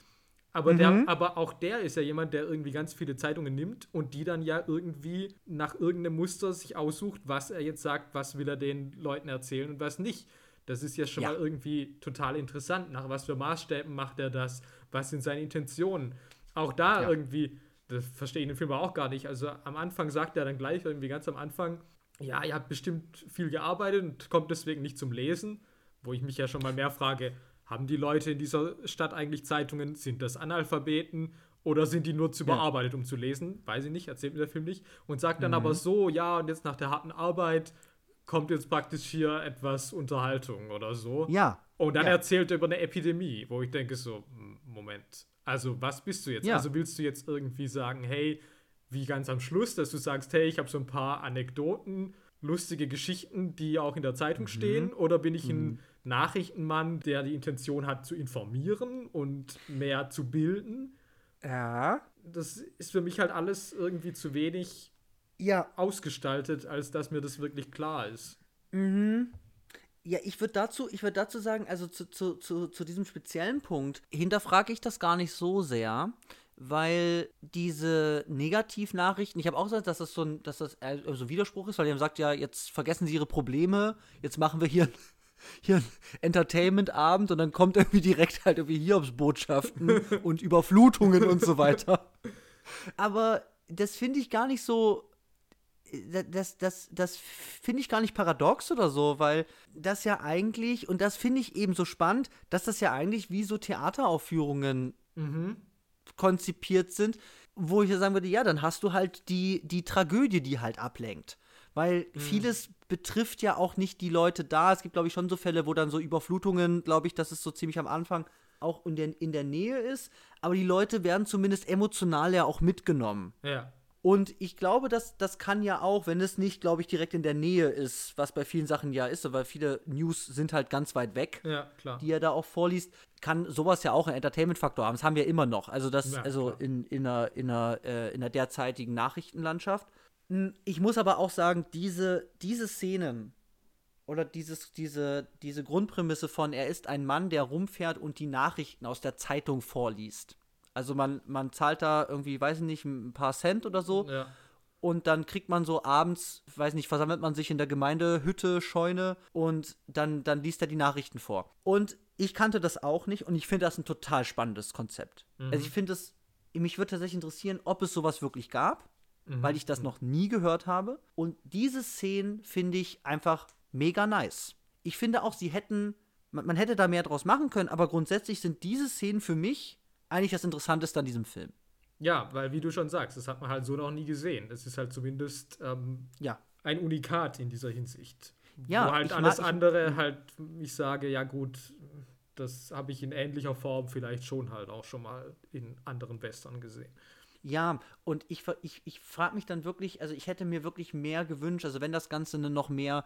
Aber, mhm. der, aber auch der ist ja jemand, der irgendwie ganz viele Zeitungen nimmt und die dann ja irgendwie nach irgendeinem Muster sich aussucht, was er jetzt sagt, was will er den Leuten erzählen und was nicht. Das ist ja schon ja. mal irgendwie total interessant. Nach was für Maßstäben macht er das? Was sind seine Intentionen? Auch da ja. irgendwie, das verstehe ich den Film auch gar nicht. Also am Anfang sagt er dann gleich irgendwie ganz am Anfang, ja, ihr habt bestimmt viel gearbeitet und kommt deswegen nicht zum Lesen. Wo ich mich ja schon mal mehr frage, haben die Leute in dieser Stadt eigentlich Zeitungen? Sind das Analphabeten? Oder sind die nur zu überarbeitet, ja. um zu lesen? Weiß ich nicht, erzählt mir der Film nicht. Und sagt dann mhm. aber so, ja, und jetzt nach der harten Arbeit kommt jetzt praktisch hier etwas Unterhaltung oder so. Ja. Und dann ja. erzählt er über eine Epidemie, wo ich denke so, Moment, also was bist du jetzt? Ja. Also willst du jetzt irgendwie sagen, hey, wie ganz am Schluss, dass du sagst, hey, ich habe so ein paar Anekdoten, lustige Geschichten, die auch in der Zeitung mhm. stehen? Oder bin ich ein mhm. Nachrichtenmann, der die Intention hat, zu informieren und mehr zu bilden. Ja. Das ist für mich halt alles irgendwie zu wenig ja. ausgestaltet, als dass mir das wirklich klar ist. Mhm. Ja, ich würde dazu, ich würd dazu sagen, also zu, zu, zu, zu diesem speziellen Punkt hinterfrage ich das gar nicht so sehr, weil diese Negativnachrichten, ich habe auch gesagt, dass das so ein, dass das so ein Widerspruch ist, weil die haben gesagt, ja, jetzt vergessen sie ihre Probleme, jetzt machen wir hier hier ein Entertainment-Abend und dann kommt irgendwie direkt halt irgendwie Hiobs-Botschaften und Überflutungen und so weiter. Aber das finde ich gar nicht so. Das, das, das finde ich gar nicht paradox oder so, weil das ja eigentlich, und das finde ich eben so spannend, dass das ja eigentlich wie so Theateraufführungen mhm. konzipiert sind, wo ich ja sagen würde, ja, dann hast du halt die, die Tragödie, die halt ablenkt. Weil mhm. vieles betrifft ja auch nicht die Leute da. Es gibt, glaube ich, schon so Fälle, wo dann so Überflutungen, glaube ich, dass es so ziemlich am Anfang auch in der, in der Nähe ist. Aber die Leute werden zumindest emotional ja auch mitgenommen. Ja. Und ich glaube, dass das kann ja auch, wenn es nicht, glaube ich, direkt in der Nähe ist, was bei vielen Sachen ja ist, weil viele News sind halt ganz weit weg, ja, die er da auch vorliest, kann sowas ja auch einen Entertainment-Faktor haben. Das haben wir immer noch. Also das, ja, also in, in einer, in einer, äh, in einer derzeitigen Nachrichtenlandschaft. Ich muss aber auch sagen, diese, diese Szenen oder dieses, diese, diese Grundprämisse von, er ist ein Mann, der rumfährt und die Nachrichten aus der Zeitung vorliest. Also man, man zahlt da irgendwie, weiß ich nicht, ein paar Cent oder so. Ja. Und dann kriegt man so abends, weiß nicht, versammelt man sich in der Gemeindehütte, Scheune und dann, dann liest er die Nachrichten vor. Und ich kannte das auch nicht und ich finde das ein total spannendes Konzept. Mhm. Also ich finde es, mich würde tatsächlich interessieren, ob es sowas wirklich gab mhm. weil ich das noch nie gehört habe. Und diese Szenen finde ich einfach mega nice. Ich finde auch, sie hätten, man, man hätte da mehr draus machen können, aber grundsätzlich sind diese Szenen für mich eigentlich das Interessanteste an diesem Film. Ja, weil wie du schon sagst, das hat man halt so noch nie gesehen. Das ist halt zumindest ähm, ja. ein Unikat in dieser Hinsicht. Ja, Wo halt alles mag, andere ich, halt, ich sage, ja gut, das habe ich in ähnlicher Form vielleicht schon halt auch schon mal in anderen Western gesehen. Ja, und ich, ich, ich frage mich dann wirklich, also ich hätte mir wirklich mehr gewünscht, also wenn das Ganze eine noch mehr,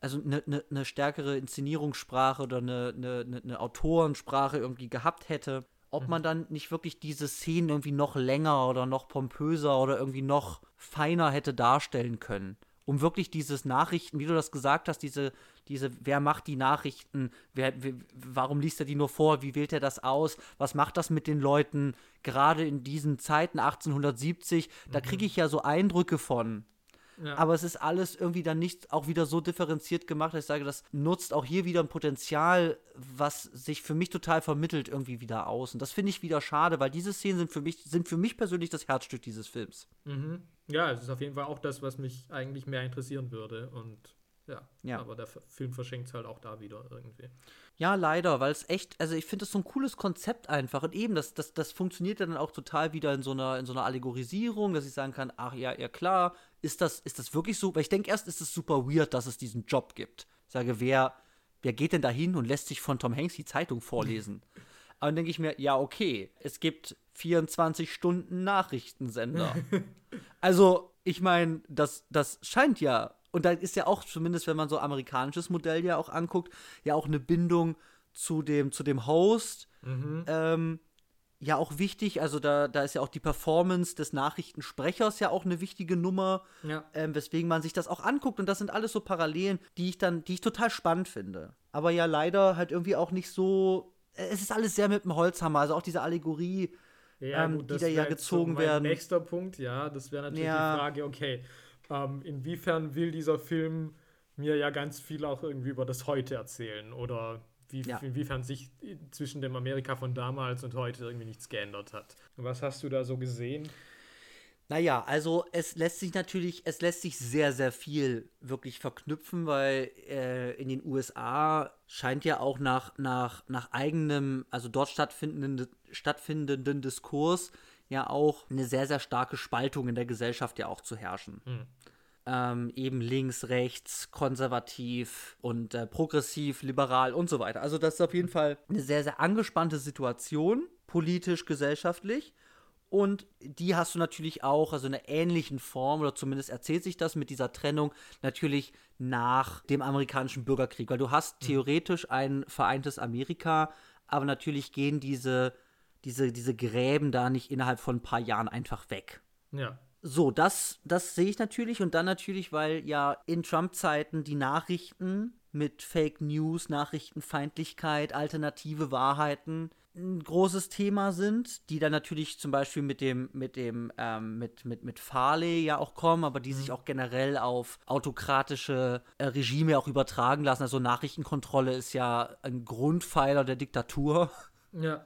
also eine, eine, eine stärkere Inszenierungssprache oder eine, eine, eine Autorensprache irgendwie gehabt hätte, ob mhm. man dann nicht wirklich diese Szenen irgendwie noch länger oder noch pompöser oder irgendwie noch feiner hätte darstellen können um wirklich dieses Nachrichten, wie du das gesagt hast, diese, diese, wer macht die Nachrichten, wer, wer, warum liest er die nur vor, wie wählt er das aus, was macht das mit den Leuten, gerade in diesen Zeiten 1870, da kriege ich ja so Eindrücke von. Ja. Aber es ist alles irgendwie dann nicht auch wieder so differenziert gemacht, dass ich sage, das nutzt auch hier wieder ein Potenzial, was sich für mich total vermittelt irgendwie wieder aus. Und das finde ich wieder schade, weil diese Szenen sind für mich, sind für mich persönlich das Herzstück dieses Films. Mhm. Ja, es ist auf jeden Fall auch das, was mich eigentlich mehr interessieren würde. Und ja, ja. aber der Film verschenkt es halt auch da wieder irgendwie. Ja, leider, weil es echt, also ich finde das so ein cooles Konzept einfach. Und eben, das, das, das funktioniert dann auch total wieder in so einer, in so einer Allegorisierung, dass ich sagen kann, ach ja, ja klar, ist das, ist das wirklich so? Weil ich denke erst, ist es super weird, dass es diesen Job gibt. Ich sage, wer, wer geht denn da hin und lässt sich von Tom Hanks die Zeitung vorlesen? Aber dann denke ich mir, ja, okay, es gibt 24 Stunden Nachrichtensender. also, ich meine, das, das scheint ja, und da ist ja auch, zumindest wenn man so amerikanisches Modell ja auch anguckt, ja auch eine Bindung zu dem, zu dem Host. Mhm. Ähm, ja auch wichtig. Also da, da ist ja auch die Performance des Nachrichtensprechers ja auch eine wichtige Nummer, Ja. ähm, weswegen man sich das auch anguckt. Und das sind alles so Parallelen, die ich dann, die ich total spannend finde. Aber ja leider halt irgendwie auch nicht so. äh, Es ist alles sehr mit dem Holzhammer. Also auch diese Allegorie. Ja, ähm, gut, die da ja gezogen so mein werden. Nächster Punkt, ja, das wäre natürlich Ja. die Frage, okay, ähm, inwiefern will dieser Film mir ja ganz viel auch irgendwie über das Heute erzählen oder wie, Ja. inwiefern sich zwischen dem Amerika von damals und heute irgendwie nichts geändert hat. Was hast du da so gesehen? Naja, also es lässt sich natürlich, es lässt sich sehr, sehr viel wirklich verknüpfen, weil äh, in den USA scheint ja auch nach, nach, nach eigenem, also dort stattfindenden, stattfindenden Diskurs ja auch eine sehr, sehr starke Spaltung in der Gesellschaft ja auch zu herrschen. Hm. Ähm, eben links, rechts, konservativ und äh, progressiv, liberal und so weiter. Also das ist auf jeden Fall eine sehr, sehr angespannte Situation, politisch, gesellschaftlich. Und die hast du natürlich auch, also in einer ähnlichen Form, oder zumindest erzählt sich das mit dieser Trennung, natürlich nach dem amerikanischen Bürgerkrieg. Weil du hast theoretisch ein vereintes Amerika, aber natürlich gehen diese, diese, diese Gräben da nicht innerhalb von ein paar Jahren einfach weg. Ja. So, das, das sehe ich natürlich. Und dann natürlich, weil ja in Trump-Zeiten die Nachrichten mit Fake News, Nachrichtenfeindlichkeit, alternative Wahrheiten ein großes Thema sind, die dann natürlich zum Beispiel mit dem, mit dem, ähm, mit, mit, mit Farley ja auch kommen, aber die sich auch generell auf autokratische äh, Regime auch übertragen lassen. Also Nachrichtenkontrolle ist ja ein Grundpfeiler der Diktatur Ja.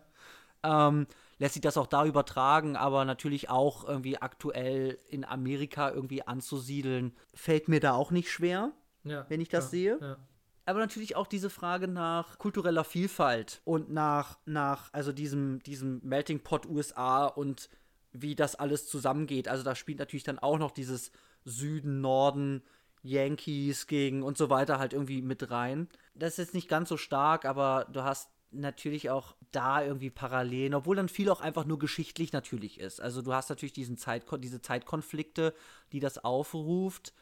Ähm, lässt sich das auch da übertragen, aber natürlich auch irgendwie aktuell in Amerika irgendwie anzusiedeln, fällt mir da auch nicht schwer. ja. Wenn ich das ja, sehe? Ja. Aber natürlich auch diese Frage nach kultureller Vielfalt und nach, nach also diesem, diesem Melting Pot USA und wie das alles zusammengeht. Also da spielt natürlich dann auch noch dieses Süden, Norden, Yankees gegen und so weiter halt irgendwie mit rein. Das ist jetzt nicht ganz so stark, aber du hast natürlich auch da irgendwie Parallelen, obwohl dann viel auch einfach nur geschichtlich natürlich ist. Also du hast natürlich diesen Zeitkon diese Zeitkonflikte, die das aufruft.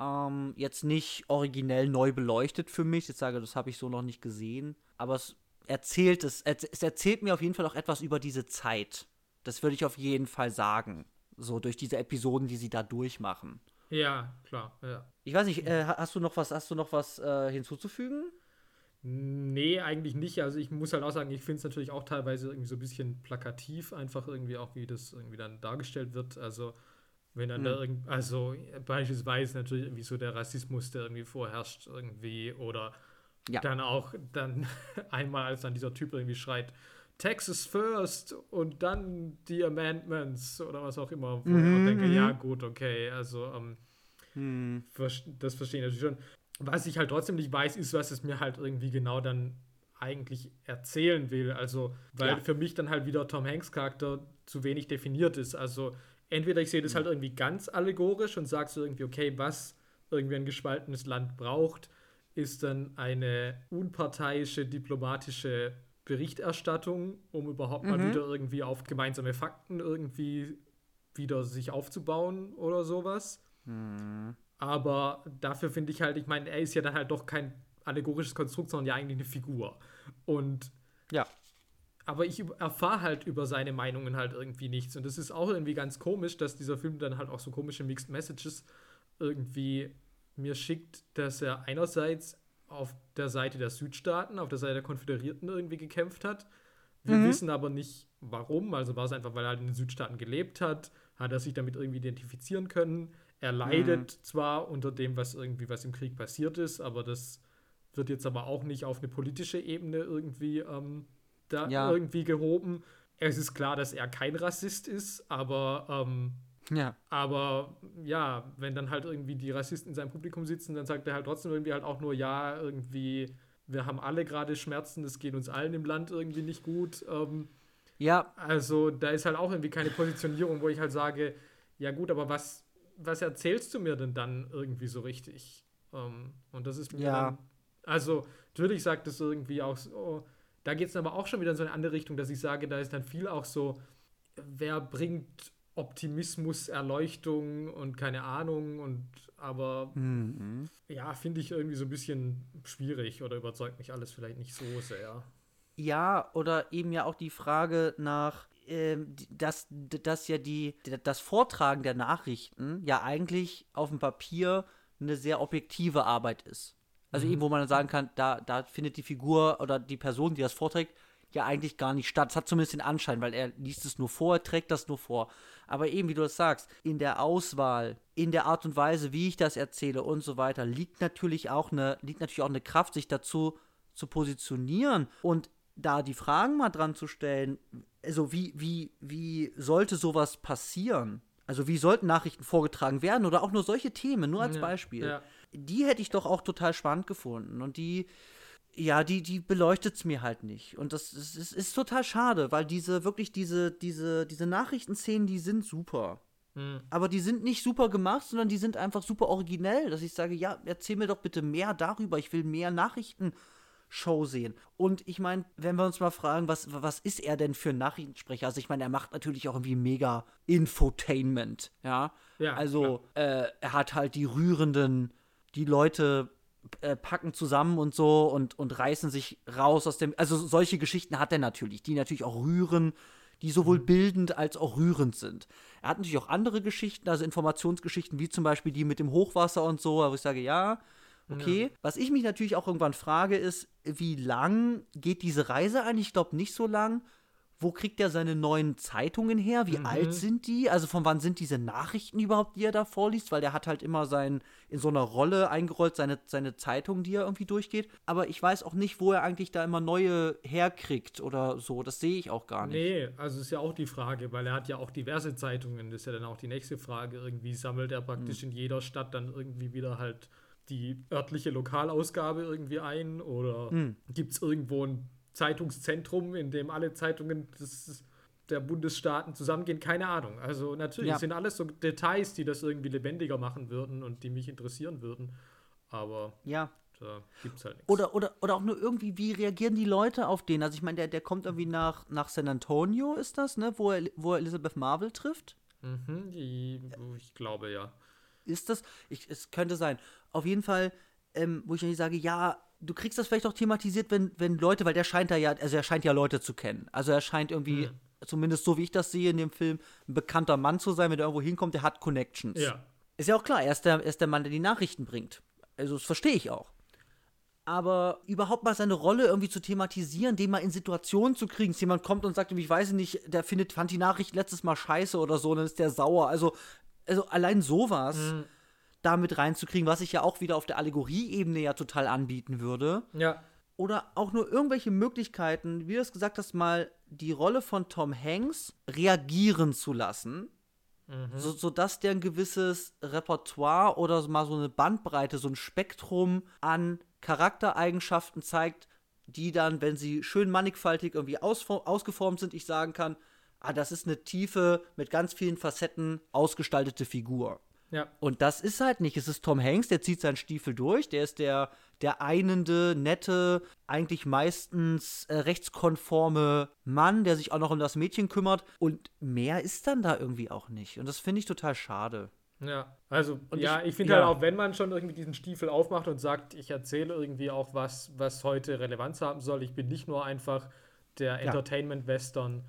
Ähm, jetzt nicht originell neu beleuchtet für mich. Jetzt sage, das habe ich so noch nicht gesehen. Aber es erzählt es, es erzählt mir auf jeden Fall auch etwas über diese Zeit. Das würde ich auf jeden Fall sagen. So durch diese Episoden, die sie da durchmachen. ja, klar, ja. Ich weiß nicht, äh, hast du noch was, hast du noch was äh, hinzuzufügen? Nee, eigentlich nicht. Also ich muss halt auch sagen, ich finde es natürlich auch teilweise irgendwie so ein bisschen plakativ, einfach irgendwie auch, wie das irgendwie dann dargestellt wird. Also wenn dann da Hm. irgend, also beispielsweise natürlich irgendwie so der Rassismus, der irgendwie vorherrscht irgendwie oder Ja. dann auch dann einmal, als dann dieser Typ irgendwie schreit, Texas first und dann die Amendments oder was auch immer, wo ich Mhm, auch denke, mhm. ja gut, okay, also ähm, Hm. Ver- das verstehe ich natürlich schon. Was ich halt trotzdem nicht weiß, ist, was es mir halt irgendwie genau dann eigentlich erzählen will. Also, weil Ja. für mich dann halt wieder Tom Hanks Charakter zu wenig definiert ist. Also, entweder ich sehe das halt irgendwie ganz allegorisch und sage so irgendwie, okay, was irgendwie ein gespaltenes Land braucht, ist dann eine unparteiische diplomatische Berichterstattung, um überhaupt mal Mhm. wieder irgendwie auf gemeinsame Fakten irgendwie wieder sich aufzubauen oder sowas. Hm. Aber dafür finde ich halt, ich meine, er ist ja dann halt doch kein allegorisches Konstrukt, sondern ja eigentlich eine Figur. Und Ja. aber ich erfahre halt über seine Meinungen halt irgendwie nichts. Und das ist auch irgendwie ganz komisch, dass dieser Film dann halt auch so komische Mixed Messages irgendwie mir schickt, dass er einerseits auf der Seite der Südstaaten, auf der Seite der Konföderierten irgendwie gekämpft hat. Wir Mhm. wissen aber nicht warum. Also war es einfach, weil er halt in den Südstaaten gelebt hat, hat er sich damit irgendwie identifizieren können. Er leidet zwar unter dem, was irgendwie was im Krieg passiert ist, aber das wird jetzt aber auch nicht auf eine politische Ebene irgendwie ähm, da Ja. irgendwie gehoben. Es ist klar, dass er kein Rassist ist, aber ähm, Ja. aber ja, wenn dann halt irgendwie die Rassisten in seinem Publikum sitzen, dann sagt er halt trotzdem irgendwie halt auch nur, ja, irgendwie, wir haben alle gerade Schmerzen, es geht uns allen im Land irgendwie nicht gut. Ähm, Ja, also da ist halt auch irgendwie keine Positionierung, wo ich halt sage, ja gut, aber was, was erzählst du mir denn dann irgendwie so richtig? Ähm, und das ist mir Ja. dann, also natürlich sagt es irgendwie auch so, da geht es aber auch schon wieder in so eine andere Richtung, dass ich sage, da ist dann viel auch so, wer bringt Optimismus, Erleuchtung und keine Ahnung und aber Mhm. ja, finde ich irgendwie so ein bisschen schwierig oder überzeugt mich alles vielleicht nicht so sehr. Ja, oder eben ja auch die Frage nach, dass, dass ja die, das Vortragen der Nachrichten ja eigentlich auf dem Papier eine sehr objektive Arbeit ist. Also mhm. eben, wo man dann sagen kann, da, da findet die Figur oder die Person, die das vorträgt, ja eigentlich gar nicht statt. Es hat zumindest den Anschein, weil er liest es nur vor, er trägt das nur vor. Aber eben, wie du das sagst, in der Auswahl, in der Art und Weise, wie ich das erzähle und so weiter, liegt natürlich auch eine, liegt natürlich auch eine Kraft, sich dazu zu positionieren und da die Fragen mal dran zu stellen, also wie, wie, wie sollte sowas passieren? Also wie sollten Nachrichten vorgetragen werden oder auch nur solche Themen, nur als ja, Beispiel. Ja. Die hätte ich doch auch total spannend gefunden und die, ja, die, die beleuchtet es mir halt nicht. Und das, das ist, ist, total schade, weil diese, wirklich diese, diese, diese Nachrichtenszenen, die sind super. Hm. Aber die sind nicht super gemacht, sondern die sind einfach super originell, dass ich sage, ja, erzähl mir doch bitte mehr darüber. Ich will mehr Nachrichten Show sehen. Und ich meine, wenn wir uns mal fragen, was, was ist er denn für ein Nachrichtensprecher? Also ich meine, er macht natürlich auch irgendwie mega Infotainment, ja. ja also äh, er hat halt die rührenden, die Leute äh, packen zusammen und so und, und reißen sich raus aus dem. Also solche Geschichten hat er natürlich, die natürlich auch rühren, die sowohl mhm. bildend als auch rührend sind. Er hat natürlich auch andere Geschichten, also Informationsgeschichten, wie zum Beispiel die mit dem Hochwasser und so, wo ich sage, ja, Okay. Ja. Was ich mich natürlich auch irgendwann frage, ist, wie lang geht diese Reise eigentlich? Ich glaube nicht so lang. Wo kriegt er seine neuen Zeitungen her? Wie mhm. alt sind die? Also von wann sind diese Nachrichten überhaupt, die er da vorliest? Weil der hat halt immer sein, in so einer Rolle eingerollt, seine, seine Zeitung, die er irgendwie durchgeht. Aber ich weiß auch nicht, wo er eigentlich da immer neue herkriegt oder so. Das sehe ich auch gar nicht. Nee, also ist ja auch die Frage, weil er hat ja auch diverse Zeitungen. Das ist ja dann auch die nächste Frage. Irgendwie sammelt er praktisch mhm. in jeder Stadt dann irgendwie wieder halt die örtliche Lokalausgabe irgendwie ein? Oder hm. gibt es irgendwo ein Zeitungszentrum, in dem alle Zeitungen des, der Bundesstaaten zusammengehen? Keine Ahnung. Also natürlich ja. sind alles so Details, die das irgendwie lebendiger machen würden und die mich interessieren würden. Aber ja. da gibt es halt nichts. Oder, oder, oder auch nur irgendwie, wie reagieren die Leute auf den? Also ich meine, der, der kommt irgendwie nach, nach San Antonio, ist das, ne? Wo er, wo er Elizabeth Marvel trifft. Mhm, die, ich glaube ja ist das? Ich, es könnte sein. Auf jeden Fall, ähm, wo ich nicht sage, ja, du kriegst das vielleicht auch thematisiert, wenn, wenn Leute, weil der scheint da ja, also er scheint ja Leute zu kennen. Also er scheint irgendwie, mhm. zumindest so wie ich das sehe in dem Film, ein bekannter Mann zu sein, wenn er irgendwo hinkommt, der hat Connections. Ja. Ist ja auch klar, er ist der, er ist der Mann, der die Nachrichten bringt. Also das verstehe ich auch. Aber überhaupt mal seine Rolle irgendwie zu thematisieren, den mal in Situationen zu kriegen, dass jemand kommt und sagt, ich weiß nicht, der findet, fand die Nachricht letztes Mal scheiße oder so, dann ist der sauer. Also also allein sowas mhm. damit reinzukriegen, was ich ja auch wieder auf der Allegorieebene ja total anbieten würde. Ja. Oder auch nur irgendwelche Möglichkeiten, wie du es gesagt hast, mal die Rolle von Tom Hanks reagieren zu lassen. Mhm. So, sodass der ein gewisses Repertoire oder mal so eine Bandbreite, so ein Spektrum an Charaktereigenschaften zeigt, die dann, wenn sie schön mannigfaltig irgendwie ausgeformt sind, ich sagen kann, ah, das ist eine tiefe, mit ganz vielen Facetten ausgestaltete Figur. Ja. Und das ist halt nicht. Es ist Tom Hanks, der zieht seinen Stiefel durch, der ist der, der einende, nette, eigentlich meistens äh, rechtskonforme Mann, der sich auch noch um das Mädchen kümmert. Und mehr ist dann da irgendwie auch nicht. Und das finde ich total schade. Ja, also und ja, ich, ich finde ja. halt auch, wenn man schon irgendwie diesen Stiefel aufmacht und sagt, ich erzähle irgendwie auch was, was heute Relevanz haben soll, ich bin nicht nur einfach der Entertainment-Western,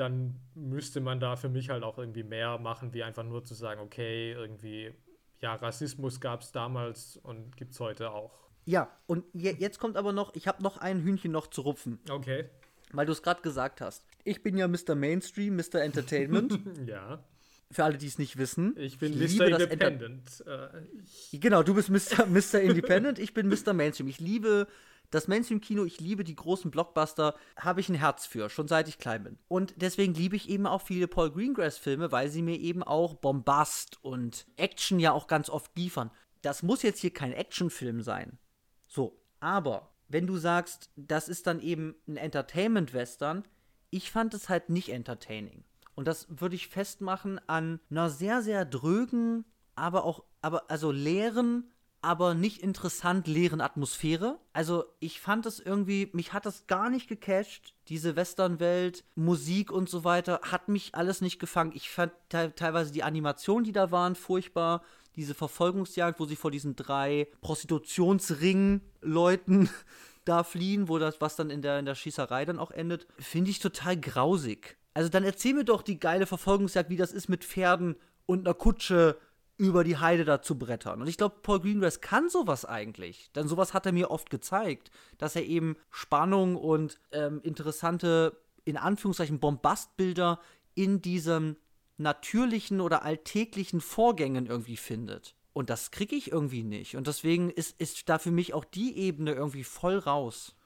dann müsste man da für mich halt auch irgendwie mehr machen, wie einfach nur zu sagen, okay, irgendwie, ja, Rassismus gab es damals und gibt es heute auch. Ja, und je, jetzt kommt aber noch, ich habe noch ein Hühnchen noch zu rupfen. Okay. Weil du es gerade gesagt hast. Ich bin ja Mr. Mainstream, Mr. Entertainment. ja. Für alle, die es nicht wissen. Ich bin ich Mr. Independent. Äh, genau, du bist Mr. Mr. Independent, ich bin Mr. Mainstream. Ich liebe das Mainstream-Kino, ich liebe die großen Blockbuster, habe ich ein Herz für, schon seit ich klein bin. Und deswegen liebe ich eben auch viele Paul Greengrass-Filme, weil sie mir eben auch Bombast und Action ja auch ganz oft liefern. Das muss jetzt hier kein Actionfilm sein. So, aber wenn du sagst, das ist dann eben ein Entertainment-Western, ich fand es halt nicht entertaining. Und das würde ich festmachen an einer sehr, sehr drögen, aber auch, aber also leeren, aber nicht interessant leeren Atmosphäre. Also ich fand es irgendwie, mich hat das gar nicht gecatcht. Diese Westernwelt, Musik und so weiter, hat mich alles nicht gefangen. Ich fand te teilweise die Animationen, die da waren, furchtbar. Diese Verfolgungsjagd, wo sie vor diesen drei Prostitutionsring-Leuten da fliehen, wo das, was dann in der, in der Schießerei dann auch endet, finde ich total grausig. Also dann erzähl mir doch die geile Verfolgungsjagd, wie das ist mit Pferden und einer Kutsche über die Heide da zu brettern. Und ich glaube, Paul Greengrass kann sowas eigentlich. Denn sowas hat er mir oft gezeigt, dass er eben Spannung und ähm, interessante, in Anführungszeichen, Bombastbilder in diesem natürlichen oder alltäglichen Vorgängen irgendwie findet. Und das kriege ich irgendwie nicht. Und deswegen ist, ist da für mich auch die Ebene irgendwie voll raus.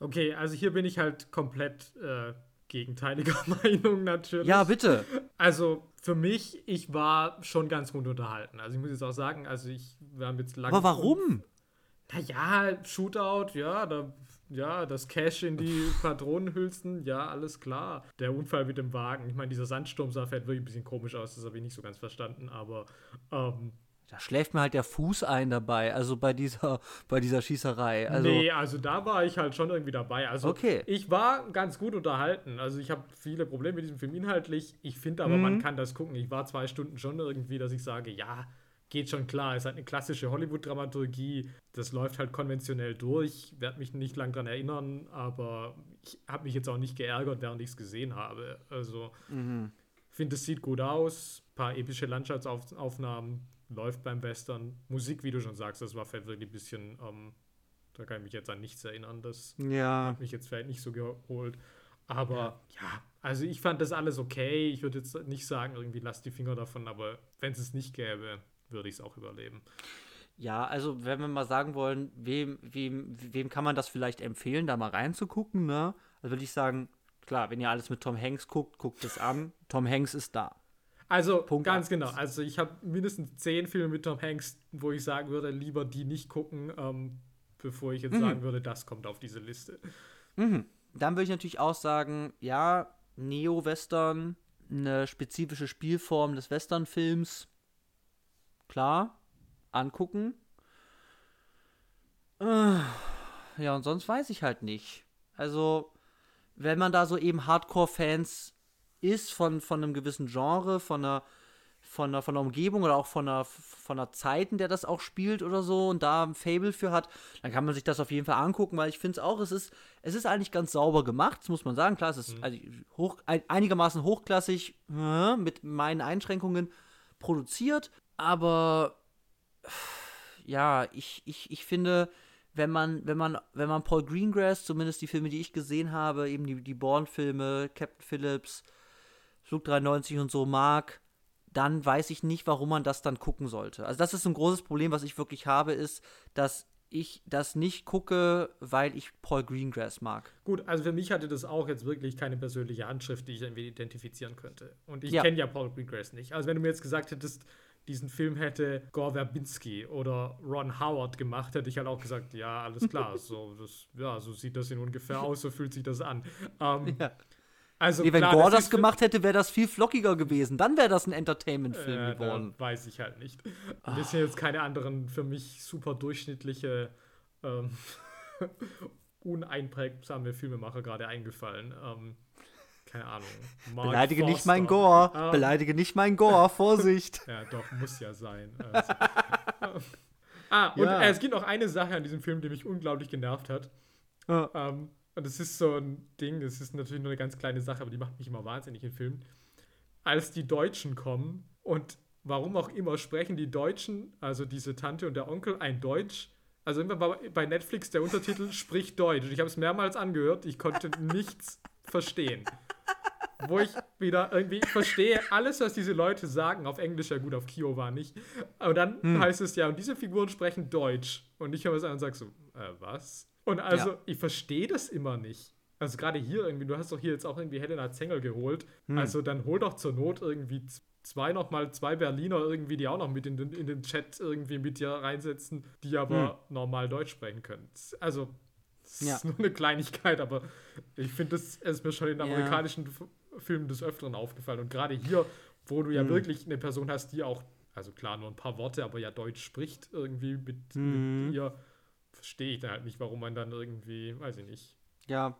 Okay, also hier bin ich halt komplett äh, gegenteiliger Meinung natürlich. Ja, bitte. Also für mich, ich war schon ganz gut unterhalten. Also ich muss jetzt auch sagen, also ich, wir haben jetzt lange. Aber warum? Naja, Shootout, ja, da, ja, das Cash in die Patronenhülsen, ja, alles klar. Der Unfall mit dem Wagen, ich meine, dieser Sandsturm sah vielleicht wirklich ein bisschen komisch aus, das habe ich nicht so ganz verstanden, aber ähm, da schläft mir halt der Fuß ein dabei, also bei dieser, bei dieser Schießerei. Also nee, also da war ich halt schon irgendwie dabei. Also okay. ich war ganz gut unterhalten. Also ich habe viele Probleme mit diesem Film inhaltlich. Ich finde aber, mhm. man kann das gucken. Ich war zwei Stunden schon irgendwie, dass ich sage, ja, geht schon klar. Es ist halt eine klassische Hollywood-Dramaturgie. Das läuft halt konventionell durch. Werde mich nicht lang dran erinnern, aber ich habe mich jetzt auch nicht geärgert, während ich es gesehen habe. Also mhm. finde, es sieht gut aus. Ein paar epische Landschaftsaufnahmen läuft beim Western. Musik, wie du schon sagst, das war vielleicht wirklich ein bisschen, ähm, da kann ich mich jetzt an nichts erinnern. Das ja. hat mich jetzt vielleicht nicht so geholt. Aber ja. ja, also ich fand das alles okay. Ich würde jetzt nicht sagen, irgendwie lass die Finger davon, aber wenn es es nicht gäbe, würde ich es auch überleben. Ja, also wenn wir mal sagen wollen, wem, wem, wem kann man das vielleicht empfehlen, da mal reinzugucken, ne? Also würde ich sagen, klar, wenn ihr alles mit Tom Hanks guckt, guckt es an. Tom Hanks ist da. Also Punkt ganz 8. genau. Also ich habe mindestens zehn Filme mit Tom Hanks, wo ich sagen würde, lieber die nicht gucken, ähm, bevor ich jetzt mhm. sagen würde, das kommt auf diese Liste. Mhm. Dann würde ich natürlich auch sagen, ja, Neo-Western, eine spezifische Spielform des Western-Films, klar, angucken. Äh, ja, und sonst weiß ich halt nicht. Also, wenn man da so eben Hardcore-Fans ist von, von einem gewissen Genre, von einer, von einer, von einer Umgebung oder auch von einer, von einer Zeit, in der das auch spielt oder so und da ein Fable für hat, dann kann man sich das auf jeden Fall angucken, weil ich finde es auch, es ist, es ist eigentlich ganz sauber gemacht, das muss man sagen. Klar, es ist mhm. also hoch, einigermaßen hochklassig äh, mit meinen Einschränkungen produziert, aber ja, ich, ich, ich finde, wenn man, wenn man, wenn man Paul Greengrass, zumindest die Filme, die ich gesehen habe, eben die, die Bourne-Filme, Captain Phillips, Flug 93 und so mag, dann weiß ich nicht, warum man das dann gucken sollte. Also das ist ein großes Problem, was ich wirklich habe, ist, dass ich das nicht gucke, weil ich Paul Greengrass mag. Gut, also für mich hatte das auch jetzt wirklich keine persönliche Handschrift, die ich irgendwie identifizieren könnte. Und ich ja. kenne ja Paul Greengrass nicht. Also wenn du mir jetzt gesagt hättest, diesen Film hätte Gore Verbinski oder Ron Howard gemacht, hätte ich halt auch gesagt, ja, alles klar, so, das, ja, so sieht das in ungefähr aus, so fühlt sich das an. Ähm, ja. Also, nee, wenn klar, Gore das, das gemacht hätte, wäre das viel flockiger gewesen. Dann wäre das ein Entertainment-Film äh, geworden. Weiß ich halt nicht. Und es sind jetzt keine anderen für mich super durchschnittliche, ähm, uneinprägsame Filmemacher gerade eingefallen. Ähm, keine Ahnung. Mark Beleidige Forster. nicht mein Gore. Ähm, Beleidige nicht mein Gore. Vorsicht. ja, doch, muss ja sein. Also, ah, und ja. äh, es gibt noch eine Sache an diesem Film, die mich unglaublich genervt hat. Ja. Ähm, und es ist so ein Ding, es ist natürlich nur eine ganz kleine Sache, aber die macht mich immer wahnsinnig in Filmen. Als die Deutschen kommen und warum auch immer sprechen die Deutschen, also diese Tante und der Onkel, ein Deutsch. Also immer bei Netflix der Untertitel spricht Deutsch. Ich habe es mehrmals angehört, ich konnte nichts verstehen. Wo ich wieder irgendwie, ich verstehe alles, was diese Leute sagen, auf Englisch, ja gut, auf Kio war nicht. Aber dann hm. heißt es ja, und diese Figuren sprechen Deutsch. Und ich höre es an und sage so, äh, was? Und also, ja. ich verstehe das immer nicht. Also gerade hier irgendwie, du hast doch hier jetzt auch irgendwie Helena Zengel geholt. Hm. Also dann hol doch zur Not irgendwie zwei nochmal, zwei Berliner irgendwie, die auch noch mit in den, in den Chat irgendwie mit dir reinsetzen, die aber hm. normal Deutsch sprechen können. Also, das ja. ist nur eine Kleinigkeit, aber ich finde, das ist mir schon in amerikanischen ja. Filmen des Öfteren aufgefallen. Und gerade hier, wo du ja hm. wirklich eine Person hast, die auch, also klar, nur ein paar Worte, aber ja Deutsch spricht irgendwie mit, hm. mit ihr verstehe ich da halt nicht, warum man dann irgendwie, weiß ich nicht. Ja.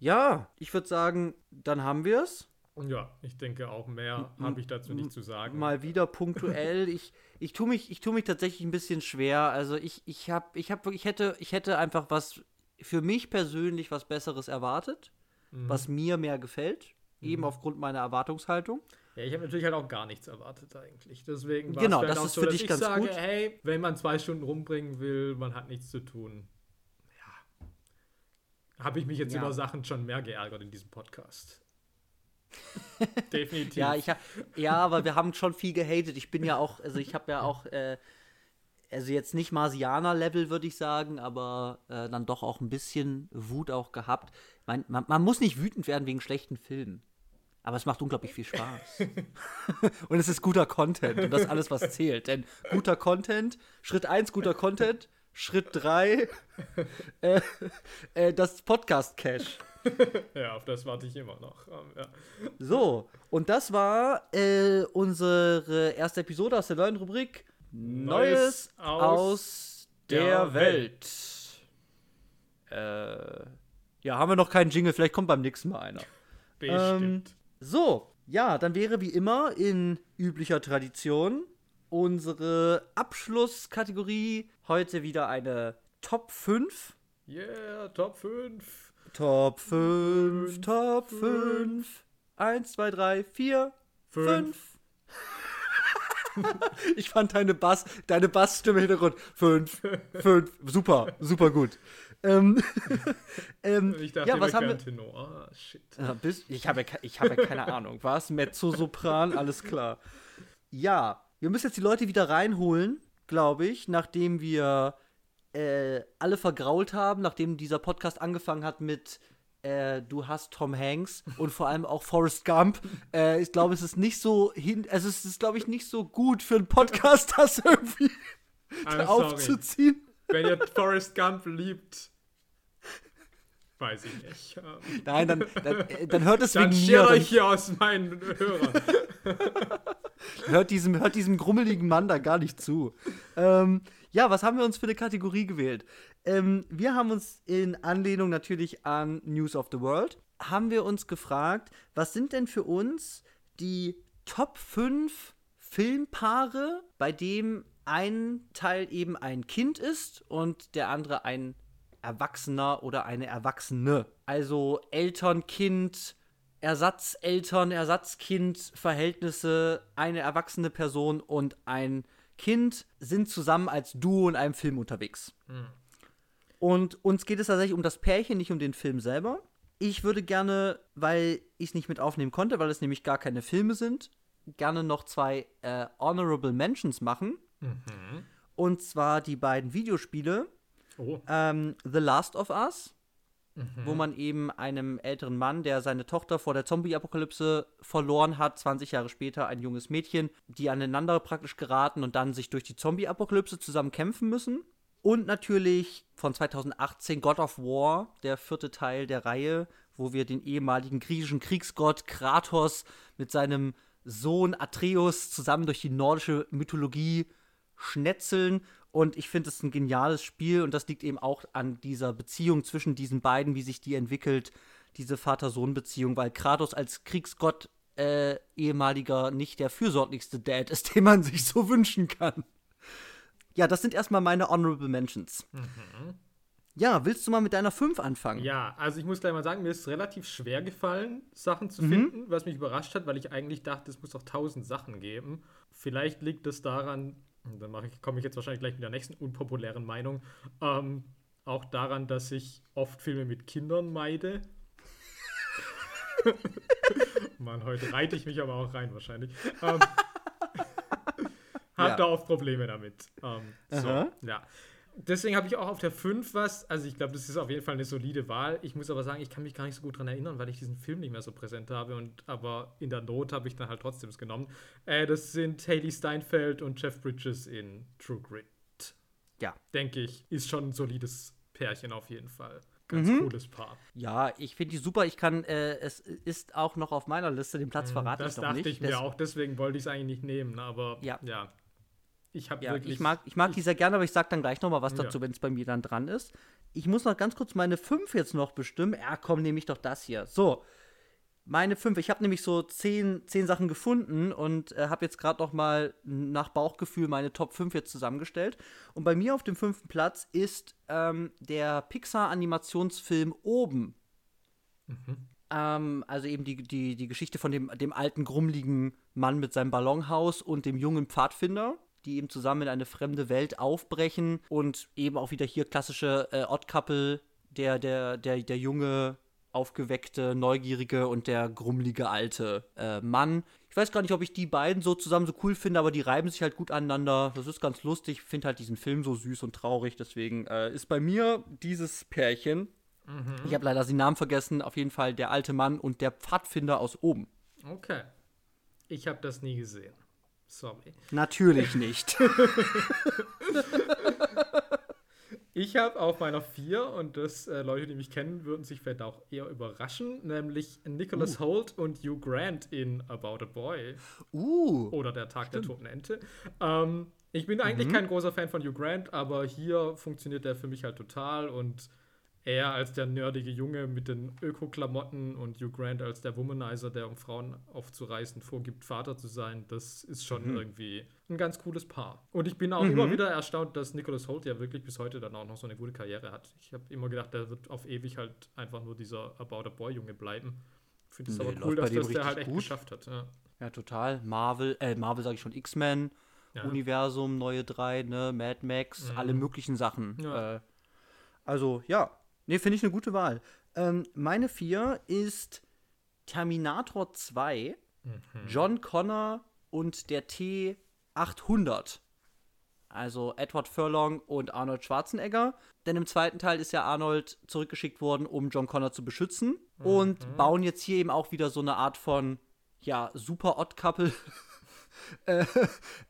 Ja, ich würde sagen, dann haben wir es. Ja, ich denke auch mehr habe ich dazu nicht zu sagen. Mal wieder punktuell. ich, ich tue mich, ich tu mich tatsächlich ein bisschen schwer. Also ich, ich habe, ich habe ich hätte, ich hätte einfach was für mich persönlich was Besseres erwartet, mhm. was mir mehr gefällt, mhm. eben aufgrund meiner Erwartungshaltung. Ja, ich habe natürlich halt auch gar nichts erwartet eigentlich. Deswegen war genau, es das halt ist so, für dich ganz sage, gut. hey, wenn man zwei Stunden rumbringen will, man hat nichts zu tun. Ja. Habe ich mich jetzt ja. über Sachen schon mehr geärgert in diesem Podcast. Definitiv. ja, ich hab, ja, aber wir haben schon viel gehatet. Ich bin ja auch, also ich habe ja auch, äh, also jetzt nicht Marsianer-Level, würde ich sagen, aber äh, dann doch auch ein bisschen Wut auch gehabt. Man, man, man muss nicht wütend werden wegen schlechten Filmen. Aber es macht unglaublich viel Spaß. und es ist guter Content und das ist alles, was zählt. Denn guter Content, Schritt 1 guter Content, Schritt 3 äh, äh, das Podcast-Cash. ja, auf das warte ich immer noch. Ähm, ja. So, und das war äh, unsere erste Episode aus der neuen Rubrik Neues, Neues aus, aus, der, der Welt. Welt. Äh, ja, haben wir noch keinen Jingle, vielleicht kommt beim nächsten Mal einer. Bestimmt. Ähm, so, ja, dann wäre wie immer in üblicher Tradition unsere Abschlusskategorie heute wieder eine Top 5. Yeah, Top 5. Top 5, Top 5. 1, 2, 3, 4, 5. ich fand deine Bass, deine Bassstimme im Hintergrund. 5, 5. Super, super gut. Ähm, ähm, ich dachte, ja, was haben wir? Tenor. Oh, shit. Ja, bis, ich habe ich hab ja keine Ahnung. Was? Mezzo-Sopran? Alles klar. Ja, wir müssen jetzt die Leute wieder reinholen, glaube ich, nachdem wir äh, alle vergrault haben, nachdem dieser Podcast angefangen hat mit äh, du hast Tom Hanks und vor allem auch Forrest Gump. Äh, ich glaube, es ist nicht so hin, also es ist, glaube ich, nicht so gut für einen Podcast, das irgendwie aufzuziehen. Wenn ihr Forrest Gump liebt, weiß ich nicht. Nein, dann, dann, äh, dann hört es dann wegen mir. Dann euch hier aus meinen Hörern. hört, diesem, hört diesem grummeligen Mann da gar nicht zu. Ähm, ja, was haben wir uns für eine Kategorie gewählt? Ähm, wir haben uns in Anlehnung natürlich an News of the World, haben wir uns gefragt, was sind denn für uns die Top 5 Filmpaare, bei dem ein Teil eben ein Kind ist und der andere ein Erwachsener oder eine Erwachsene. Also Eltern, Kind, Ersatzeltern, Ersatzkind, Verhältnisse, eine erwachsene Person und ein Kind sind zusammen als Duo in einem Film unterwegs. Mhm. Und uns geht es tatsächlich um das Pärchen, nicht um den Film selber. Ich würde gerne, weil ich es nicht mit aufnehmen konnte, weil es nämlich gar keine Filme sind, gerne noch zwei äh, Honorable Mentions machen. Mhm. Und zwar die beiden Videospiele oh. ähm, The Last of Us, mhm. wo man eben einem älteren Mann, der seine Tochter vor der Zombie-Apokalypse verloren hat, 20 Jahre später ein junges Mädchen, die aneinander praktisch geraten und dann sich durch die Zombie-Apokalypse zusammen kämpfen müssen. Und natürlich von 2018 God of War, der vierte Teil der Reihe, wo wir den ehemaligen griechischen Kriegsgott Kratos mit seinem Sohn Atreus zusammen durch die nordische Mythologie schnetzeln. Und ich finde es ein geniales Spiel und das liegt eben auch an dieser Beziehung zwischen diesen beiden, wie sich die entwickelt, diese Vater-Sohn-Beziehung, weil Kratos als Kriegsgott äh, ehemaliger nicht der fürsorglichste Dad ist, den man sich so wünschen kann. Ja, das sind erstmal meine Honorable Mentions. Mhm. Ja, willst du mal mit deiner 5 anfangen? Ja, also ich muss gleich mal sagen, mir ist relativ schwer gefallen, Sachen zu mhm. finden, was mich überrascht hat, weil ich eigentlich dachte, es muss doch tausend Sachen geben. Vielleicht liegt es daran, dann komme ich jetzt wahrscheinlich gleich mit der nächsten unpopulären Meinung, ähm, auch daran, dass ich oft Filme mit Kindern meide. Mann, heute reite ich mich aber auch rein wahrscheinlich. Ähm, hab ja. da oft Probleme damit. Ähm, so, ja. Deswegen habe ich auch auf der 5 was, also ich glaube, das ist auf jeden Fall eine solide Wahl. Ich muss aber sagen, ich kann mich gar nicht so gut daran erinnern, weil ich diesen Film nicht mehr so präsent habe. Und, aber in der Not habe ich dann halt trotzdem es genommen. Äh, das sind Haley Steinfeld und Jeff Bridges in True Grit. Ja. Denke ich, ist schon ein solides Pärchen auf jeden Fall. Ganz mhm. cooles Paar. Ja, ich finde die super. Ich kann, äh, es ist auch noch auf meiner Liste, den Platz mhm, verrate das ich noch nicht. Das dachte ich mir auch, deswegen wollte ich es eigentlich nicht nehmen, aber ja. ja. Ich habe ja, wirklich. Ich mag, ich mag die sehr gerne, aber ich sage dann gleich noch mal was dazu, ja. wenn es bei mir dann dran ist. Ich muss noch ganz kurz meine 5 jetzt noch bestimmen. Ja, komm, nehme ich doch das hier. So. Meine fünf. Ich habe nämlich so zehn, zehn Sachen gefunden und äh, habe jetzt gerade noch mal nach Bauchgefühl meine Top 5 jetzt zusammengestellt. Und bei mir auf dem fünften Platz ist ähm, der Pixar-Animationsfilm Oben. Mhm. Ähm, also eben die, die, die Geschichte von dem, dem alten, grummeligen Mann mit seinem Ballonhaus und dem jungen Pfadfinder die eben zusammen in eine fremde Welt aufbrechen und eben auch wieder hier klassische äh, Odd Couple, der, der, der, der junge aufgeweckte, neugierige und der grummelige alte äh, Mann. Ich weiß gar nicht, ob ich die beiden so zusammen so cool finde, aber die reiben sich halt gut aneinander. Das ist ganz lustig. Ich finde halt diesen Film so süß und traurig. Deswegen äh, ist bei mir dieses Pärchen. Mhm. Ich habe leider den Namen vergessen. Auf jeden Fall der alte Mann und der Pfadfinder aus oben. Okay. Ich habe das nie gesehen. Sorry. Natürlich nicht. Ich habe auf meiner 4, und das äh, Leute, die mich kennen, würden sich vielleicht auch eher überraschen, nämlich Nicholas uh. Holt und Hugh Grant in About a Boy. Uh. Oder Der Tag Stimmt. der Toten Ente. Ähm, ich bin eigentlich mhm. kein großer Fan von Hugh Grant, aber hier funktioniert der für mich halt total und er als der nerdige Junge mit den Öko-Klamotten und Hugh Grant als der Womanizer, der um Frauen aufzureißen vorgibt, Vater zu sein, das ist schon mhm. irgendwie ein ganz cooles Paar. Und ich bin auch mhm. immer wieder erstaunt, dass Nicholas Holt ja wirklich bis heute dann auch noch so eine gute Karriere hat. Ich habe immer gedacht, der wird auf ewig halt einfach nur dieser About a Boy-Junge bleiben. Ich finde es nee, aber cool, dass das der halt echt gut. geschafft hat. Ja. ja, total. Marvel, äh, Marvel sage ich schon, X-Men. Ja. Universum, neue drei, ne, Mad Max, mhm. alle möglichen Sachen. Ja. Äh, also ja, Ne, finde ich eine gute Wahl. Ähm, meine vier ist Terminator 2, mhm. John Connor und der T800. Also Edward Furlong und Arnold Schwarzenegger. Denn im zweiten Teil ist ja Arnold zurückgeschickt worden, um John Connor zu beschützen. Mhm. Und bauen jetzt hier eben auch wieder so eine Art von, ja, super Odd-Couple. äh,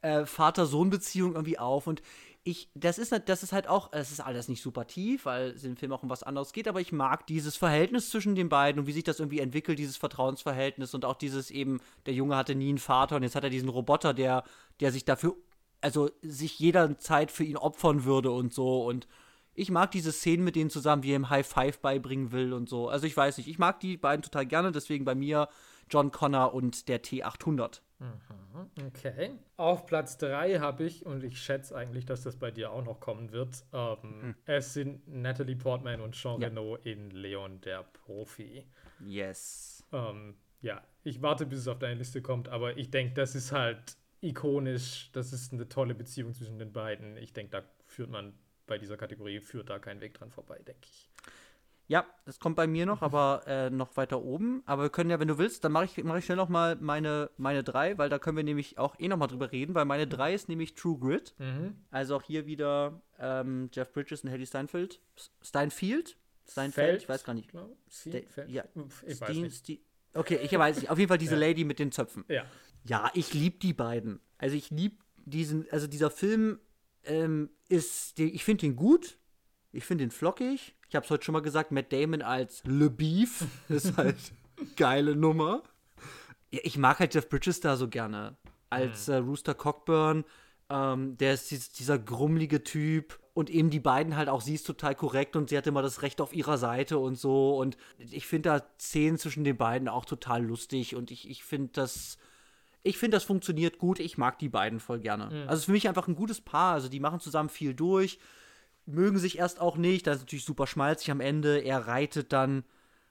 äh, Vater-Sohn-Beziehung irgendwie auf. Und ich, das ist, das ist halt auch, es ist alles nicht super tief, weil es im Film auch um was anderes geht, aber ich mag dieses Verhältnis zwischen den beiden und wie sich das irgendwie entwickelt, dieses Vertrauensverhältnis und auch dieses eben, der Junge hatte nie einen Vater und jetzt hat er diesen Roboter, der, der sich dafür, also sich jederzeit für ihn opfern würde und so und ich mag diese Szenen mit denen zusammen, wie er ihm High Five beibringen will und so. Also ich weiß nicht, ich mag die beiden total gerne, deswegen bei mir John Connor und der T800. Mhm, okay. Auf Platz 3 habe ich, und ich schätze eigentlich, dass das bei dir auch noch kommen wird, ähm, mhm. es sind Natalie Portman und Jean ja. Reno in Leon der Profi. Yes. Ähm, ja, ich warte, bis es auf deine Liste kommt, aber ich denke, das ist halt ikonisch, das ist eine tolle Beziehung zwischen den beiden. Ich denke, da führt man bei dieser Kategorie, führt da kein Weg dran vorbei, denke ich. Ja, das kommt bei mir noch, aber äh, noch weiter oben. Aber wir können ja, wenn du willst, dann mache ich, mach ich schnell noch mal meine, meine drei, weil da können wir nämlich auch eh noch mal drüber reden, weil meine drei ist nämlich True Grit. Mhm. Also auch hier wieder ähm, Jeff Bridges und Haley Steinfeld. Steinfield? Steinfeld? Ich weiß gar nicht. Feld? Ja. Ich Steen, weiß nicht. okay, ich weiß nicht. Auf jeden Fall diese ja. Lady mit den Zöpfen. Ja. Ja, ich liebe die beiden. Also ich liebe diesen, also dieser Film ähm, ist, ich finde ihn gut. Ich finde ihn flockig. Ich habe es heute schon mal gesagt, Matt Damon als Le Beef ist halt geile Nummer. Ja, ich mag halt Jeff Bridges da so gerne. Als mhm. äh, Rooster Cockburn. Ähm, der ist dieser grummelige Typ. Und eben die beiden halt auch, sie ist total korrekt und sie hat immer das Recht auf ihrer Seite und so. Und ich finde da Szenen zwischen den beiden auch total lustig. Und ich, ich finde das. Ich finde, das funktioniert gut. Ich mag die beiden voll gerne. Mhm. Also, für mich einfach ein gutes Paar. Also, die machen zusammen viel durch mögen sich erst auch nicht. Das ist natürlich super schmalzig am Ende. Er reitet dann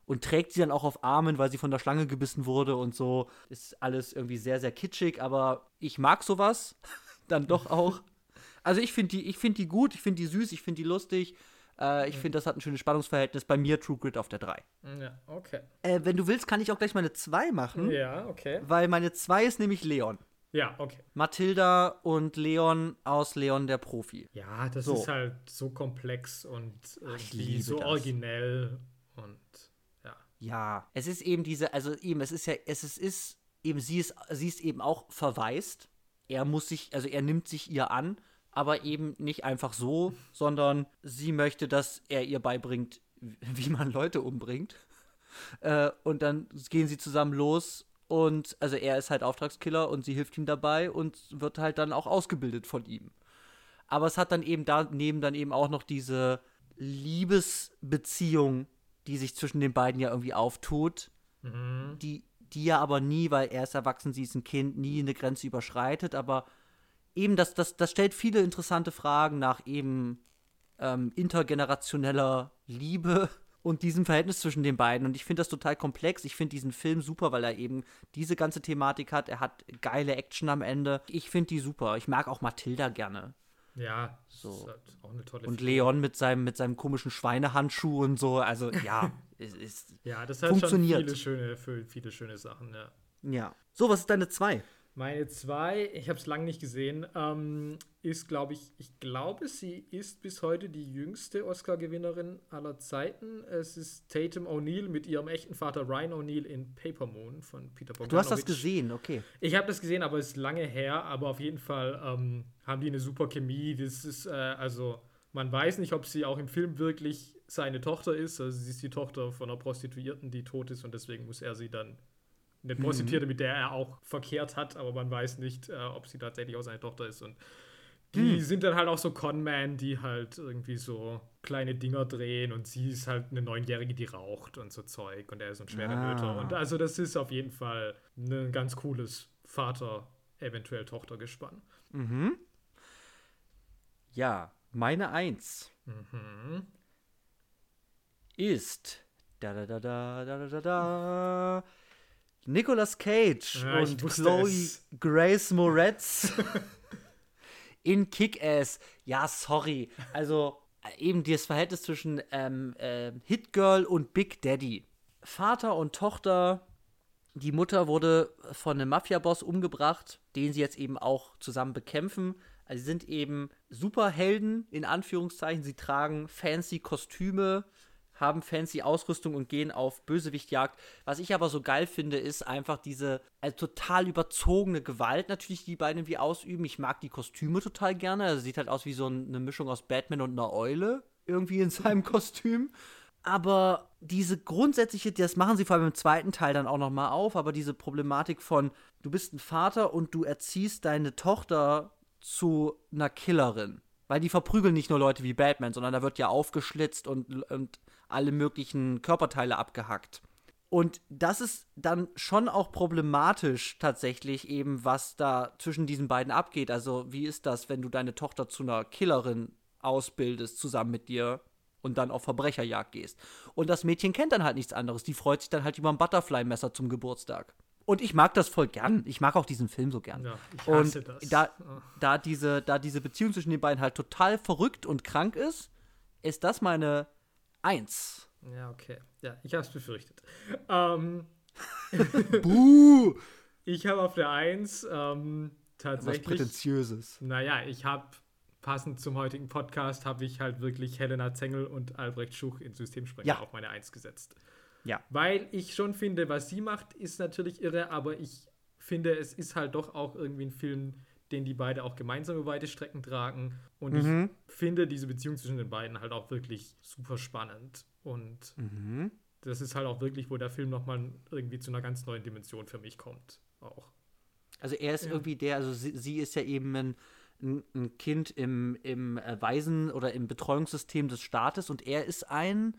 und trägt sie dann auch auf Armen, weil sie von der Schlange gebissen wurde und so. Ist alles irgendwie sehr, sehr kitschig, aber ich mag sowas dann doch auch. Also ich finde die, find die gut, ich finde die süß, ich finde die lustig. Äh, ich mhm. finde, das hat ein schönes Spannungsverhältnis. Bei mir True Grit auf der 3. Ja, okay. Äh, wenn du willst, kann ich auch gleich meine 2 machen. Ja, okay. Weil meine 2 ist nämlich Leon. Ja, okay. Mathilda und Leon aus Leon der Profi. Ja, das so. ist halt so komplex und irgendwie so das. originell und ja. Ja, es ist eben diese, also eben, es ist ja, es ist, ist eben, sie ist, sie ist eben auch verwaist. Er muss sich, also er nimmt sich ihr an, aber eben nicht einfach so, sondern sie möchte, dass er ihr beibringt, wie man Leute umbringt. Äh, und dann gehen sie zusammen los und also er ist halt Auftragskiller und sie hilft ihm dabei und wird halt dann auch ausgebildet von ihm. Aber es hat dann eben daneben dann eben auch noch diese Liebesbeziehung, die sich zwischen den beiden ja irgendwie auftut. mhm. die, die ja aber nie, weil er ist erwachsen, sie ist ein Kind, nie eine Grenze überschreitet, aber eben das, das, das stellt viele interessante Fragen nach eben ähm, intergenerationeller Liebe und diesem Verhältnis zwischen den beiden. Und ich finde das total komplex. Ich finde diesen Film super, weil er eben diese ganze Thematik hat. Er hat geile Action am Ende. Ich finde die super. Ich mag auch Mathilda gerne. Ja, so. halt auch eine tolle Und Leon mit seinem, mit seinem komischen Schweinehandschuh und so. Also ja, es ist. Ja, das hat funktioniert. schon viele schöne, viele schöne Sachen, ja. Ja. So, was ist deine zwei? Meine zwei, ich habe es lange nicht gesehen, ähm, ist, glaube ich, ich glaube, sie ist bis heute die jüngste Oscar-Gewinnerin aller Zeiten. Es ist Tatum O'Neill mit ihrem echten Vater Ryan O'Neill in Paper Moon von Peter Bogdanovich. Du hast das gesehen, okay. Ich habe das gesehen, aber es ist lange her. Aber auf jeden Fall ähm, haben die eine super Chemie. Das ist, äh, also, man weiß nicht, ob sie auch im Film wirklich seine Tochter ist. Also, sie ist die Tochter von einer Prostituierten, die tot ist und deswegen muss er sie dann eine Prostituierte, mhm. mit der er auch verkehrt hat, aber man weiß nicht, äh, ob sie tatsächlich auch seine Tochter ist. Und die mhm. sind dann halt auch so Conman, die halt irgendwie so kleine Dinger drehen und sie ist halt eine Neunjährige, die raucht und so Zeug und er ist ein schwerer ah. Nöter. Und also das ist auf jeden Fall ein ganz cooles Vater, eventuell Tochter-Gespann. Mhm. Ja, meine Eins mhm. ist da da da da da da da Nicolas Cage ja, und Chloe es. Grace Moretz in Kick-Ass. Ja, sorry. Also eben das Verhältnis zwischen ähm, äh, Hit Girl und Big Daddy. Vater und Tochter. Die Mutter wurde von einem Mafia-Boss umgebracht, den sie jetzt eben auch zusammen bekämpfen. Also sie sind eben Superhelden, in Anführungszeichen. Sie tragen fancy Kostüme, haben fancy Ausrüstung und gehen auf Bösewichtjagd. Was ich aber so geil finde, ist einfach diese äh, total überzogene Gewalt natürlich, die beiden irgendwie ausüben. Ich mag die Kostüme total gerne. Also sieht halt aus wie so eine Mischung aus Batman und einer Eule irgendwie in seinem Kostüm. Aber diese grundsätzliche, das machen sie vor allem im zweiten Teil dann auch nochmal auf, aber diese Problematik von, du bist ein Vater und du erziehst deine Tochter zu einer Killerin. Weil die verprügeln nicht nur Leute wie Batman, sondern da wird ja aufgeschlitzt und, und alle möglichen Körperteile abgehackt. Und das ist dann schon auch problematisch tatsächlich eben, was da zwischen diesen beiden abgeht. Also wie ist das, wenn du deine Tochter zu einer Killerin ausbildest zusammen mit dir und dann auf Verbrecherjagd gehst? Und das Mädchen kennt dann halt nichts anderes. Die freut sich dann halt über ein Butterfly-Messer zum Geburtstag. Und ich mag das voll gern. Ich mag auch diesen Film so gern. Ja, ich hasse und das. Da, da, diese, da diese Beziehung zwischen den beiden halt total verrückt und krank ist, ist das meine 1. Ja, okay. Ja, ich habe es befürchtet. Ähm, Buh! Ich habe auf der 1 ähm, tatsächlich. Was Prätentiöses. Naja, ich habe passend zum heutigen Podcast habe ich halt wirklich Helena Zengel und Albrecht Schuch in Systemsprenger ja. auf meine 1 gesetzt. Ja. Weil ich schon finde, was sie macht, ist natürlich irre, aber ich finde, es ist halt doch auch irgendwie ein Film, den die beide auch gemeinsam über weite Strecken tragen. Und mhm. ich finde diese Beziehung zwischen den beiden halt auch wirklich super spannend. Und mhm. das ist halt auch wirklich, wo der Film nochmal irgendwie zu einer ganz neuen Dimension für mich kommt. Auch. Also er ist ja. irgendwie der, also sie, sie ist ja eben ein, ein, Kind im, im Waisen- oder im Betreuungssystem des Staates und er ist ein.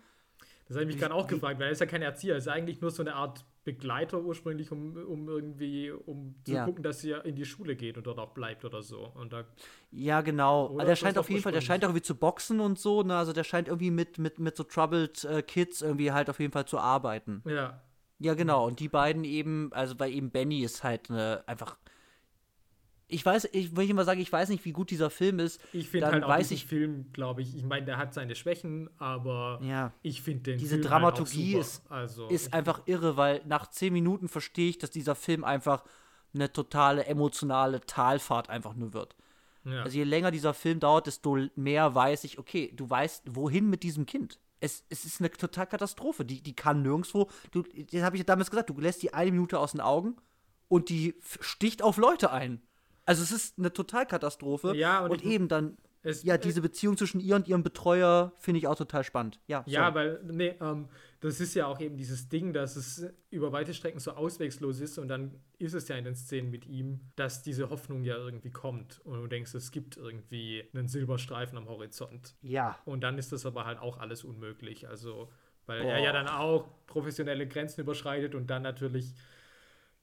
Das habe ich mich gerade auch gefragt, weil er ist ja kein Erzieher, er ist eigentlich nur so eine Art Begleiter ursprünglich, um, um irgendwie, um zu ja. gucken, dass sie in die Schule geht und dort auch bleibt oder so. Und da, ja, genau. Der scheint auf jeden Fall, der scheint auch irgendwie zu boxen und so, ne? Also der scheint irgendwie mit, mit, mit so Troubled äh, Kids irgendwie halt auf jeden Fall zu arbeiten. Ja. Ja, genau. Und die beiden eben, also weil eben Benny ist halt eine, einfach ich weiß, ich, wenn ich immer sage, ich weiß nicht, wie gut dieser Film ist, ich finde halt auch weiß ich, Film, glaube ich, ich meine, der hat seine Schwächen, aber ja, ich finde den diese Film Dramaturgie halt ist, also, ist einfach irre, weil nach zehn Minuten verstehe ich, dass dieser Film einfach eine totale emotionale Talfahrt einfach nur wird. Ja. Also je länger dieser Film dauert, desto mehr weiß ich, okay, du weißt, wohin mit diesem Kind. Es, es ist eine total Katastrophe. Die, die kann nirgendwo. Du, das habe ich damals gesagt, du lässt die eine Minute aus den Augen und die sticht auf Leute ein. Also es ist eine Totalkatastrophe. Ja, und, und eben dann es, ja, diese Beziehung zwischen ihr und ihrem Betreuer finde ich auch total spannend. Ja, ja weil, nee, ähm, das ist ja auch eben dieses Ding, dass es über weite Strecken so auswegslos ist und dann ist es ja in den Szenen mit ihm, dass diese Hoffnung ja irgendwie kommt und du denkst, es gibt irgendwie einen Silberstreifen am Horizont. Ja. Und dann ist das aber halt auch alles unmöglich. Also Weil Boah. er ja dann auch professionelle Grenzen überschreitet und dann natürlich,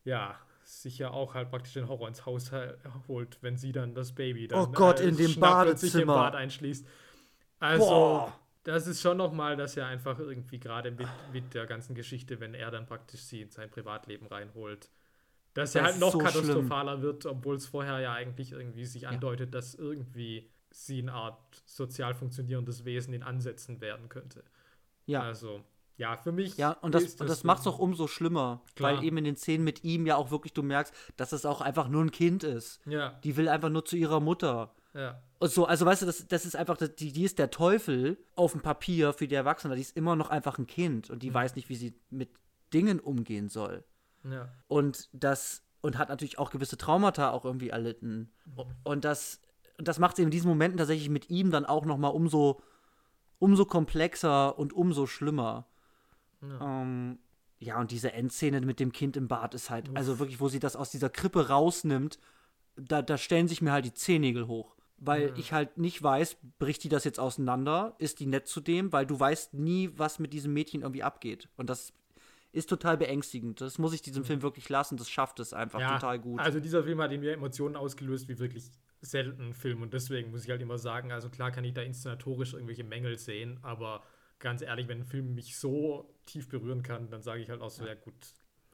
ja, sich ja auch halt praktisch den Horror ins Haus holt, wenn sie dann das Baby dann oh Gott, äh, in dem Badezimmer. im Bad einschließt. Also, Boah. das ist schon nochmal, dass er einfach irgendwie gerade mit, mit der ganzen Geschichte, wenn er dann praktisch sie in sein Privatleben reinholt, dass das er halt noch so katastrophaler schlimm. wird, obwohl es vorher ja eigentlich irgendwie sich andeutet, ja. dass irgendwie sie eine Art sozial funktionierendes Wesen in Ansätzen werden könnte. Ja. Also, ja, für mich. Ja, und das, das, das macht es auch umso schlimmer. Klar. Weil eben in den Szenen mit ihm ja auch wirklich du merkst, dass es auch einfach nur ein Kind ist. Ja. Die will einfach nur zu ihrer Mutter. Ja. Und so, also weißt du, das, das ist einfach, die, die ist der Teufel auf dem Papier für die Erwachsenen. Die ist immer noch einfach ein Kind und die mhm. weiß nicht, wie sie mit Dingen umgehen soll. Ja. Und das, und hat natürlich auch gewisse Traumata auch irgendwie erlitten. Mhm. Und das, das macht sie in diesen Momenten tatsächlich mit ihm dann auch noch mal umso, umso komplexer und umso schlimmer. Ja. Ähm, ja, und diese Endszene mit dem Kind im Bad ist halt, Uff. also wirklich, wo sie das aus dieser Krippe rausnimmt, da, da stellen sich mir halt die Zehennägel hoch. Weil ja. ich halt nicht weiß, bricht die das jetzt auseinander? Ist die nett zu dem? Weil du weißt nie, was mit diesem Mädchen irgendwie abgeht. Und das ist total beängstigend. Das muss ich diesem mhm. Film wirklich lassen. Das schafft es einfach ja, total gut. Also dieser Film hat in mir Emotionen ausgelöst, wie wirklich selten Film. Und deswegen muss ich halt immer sagen, also klar kann ich da inszenatorisch irgendwelche Mängel sehen, aber ganz ehrlich, wenn ein Film mich so tief berühren kann, dann sage ich halt auch so, ja, ja gut,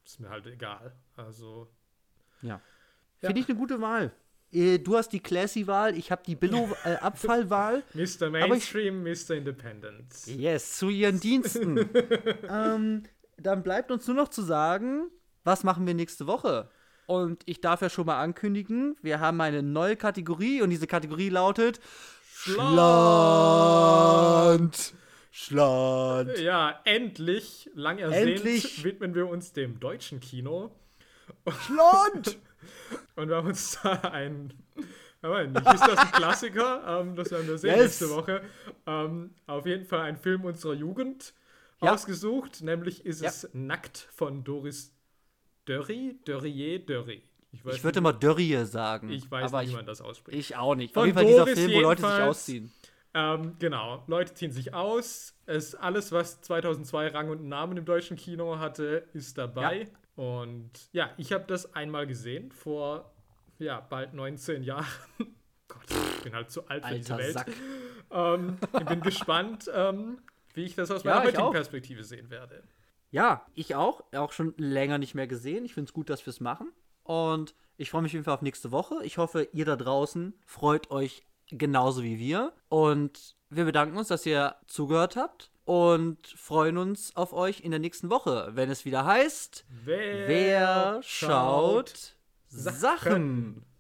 ist mir halt egal. Also. Ja. ja. Finde ich eine gute Wahl. Äh, du hast die Classy-Wahl, ich habe die Billo-Abfallwahl. Äh, Mr. Mainstream, ich, Mr. Independent. Yes, zu ihren Diensten. ähm, dann bleibt uns nur noch zu sagen, was machen wir nächste Woche? Und ich darf ja schon mal ankündigen, wir haben eine neue Kategorie und diese Kategorie lautet Schland. Schland. Ja, endlich, lang ersehnt, endlich. widmen wir uns dem deutschen Kino. Schland! Und wir haben uns da ein. Aber nicht ist das ein Klassiker? Ähm, das werden wir sehen yes. nächste Woche. Ähm, auf jeden Fall ein Film unserer Jugend ja. ausgesucht. Nämlich ist ja. es Nackt von Doris Dörri. Dörrier Dörri. Ich, ich würde immer Dörrie sagen. Ich weiß nicht, wie man das ausspricht. Ich auch nicht. Von Auf jeden Fall dieser Film, wo Leute sich ausziehen. Ähm, genau, Leute ziehen sich aus. Es, alles, was 2002 Rang und Namen im deutschen Kino hatte, ist dabei. Ja. Und ja, ich habe das einmal gesehen, vor ja, bald 19 Jahren. Gott, ich bin halt zu alt für Alter diese Welt. Ähm, ich bin gespannt, ähm, wie ich das aus meiner ja, heutigen Perspektive sehen werde. Ja, ich auch. Auch schon länger nicht mehr gesehen. Ich finde es gut, dass wir es machen. Und ich freue mich auf jeden Fall auf nächste Woche. Ich hoffe, ihr da draußen freut euch genauso wie wir. Und wir bedanken uns, dass ihr zugehört habt und freuen uns auf euch in der nächsten Woche, wenn es wieder heißt, wer, wer schaut Sachen. Sachen.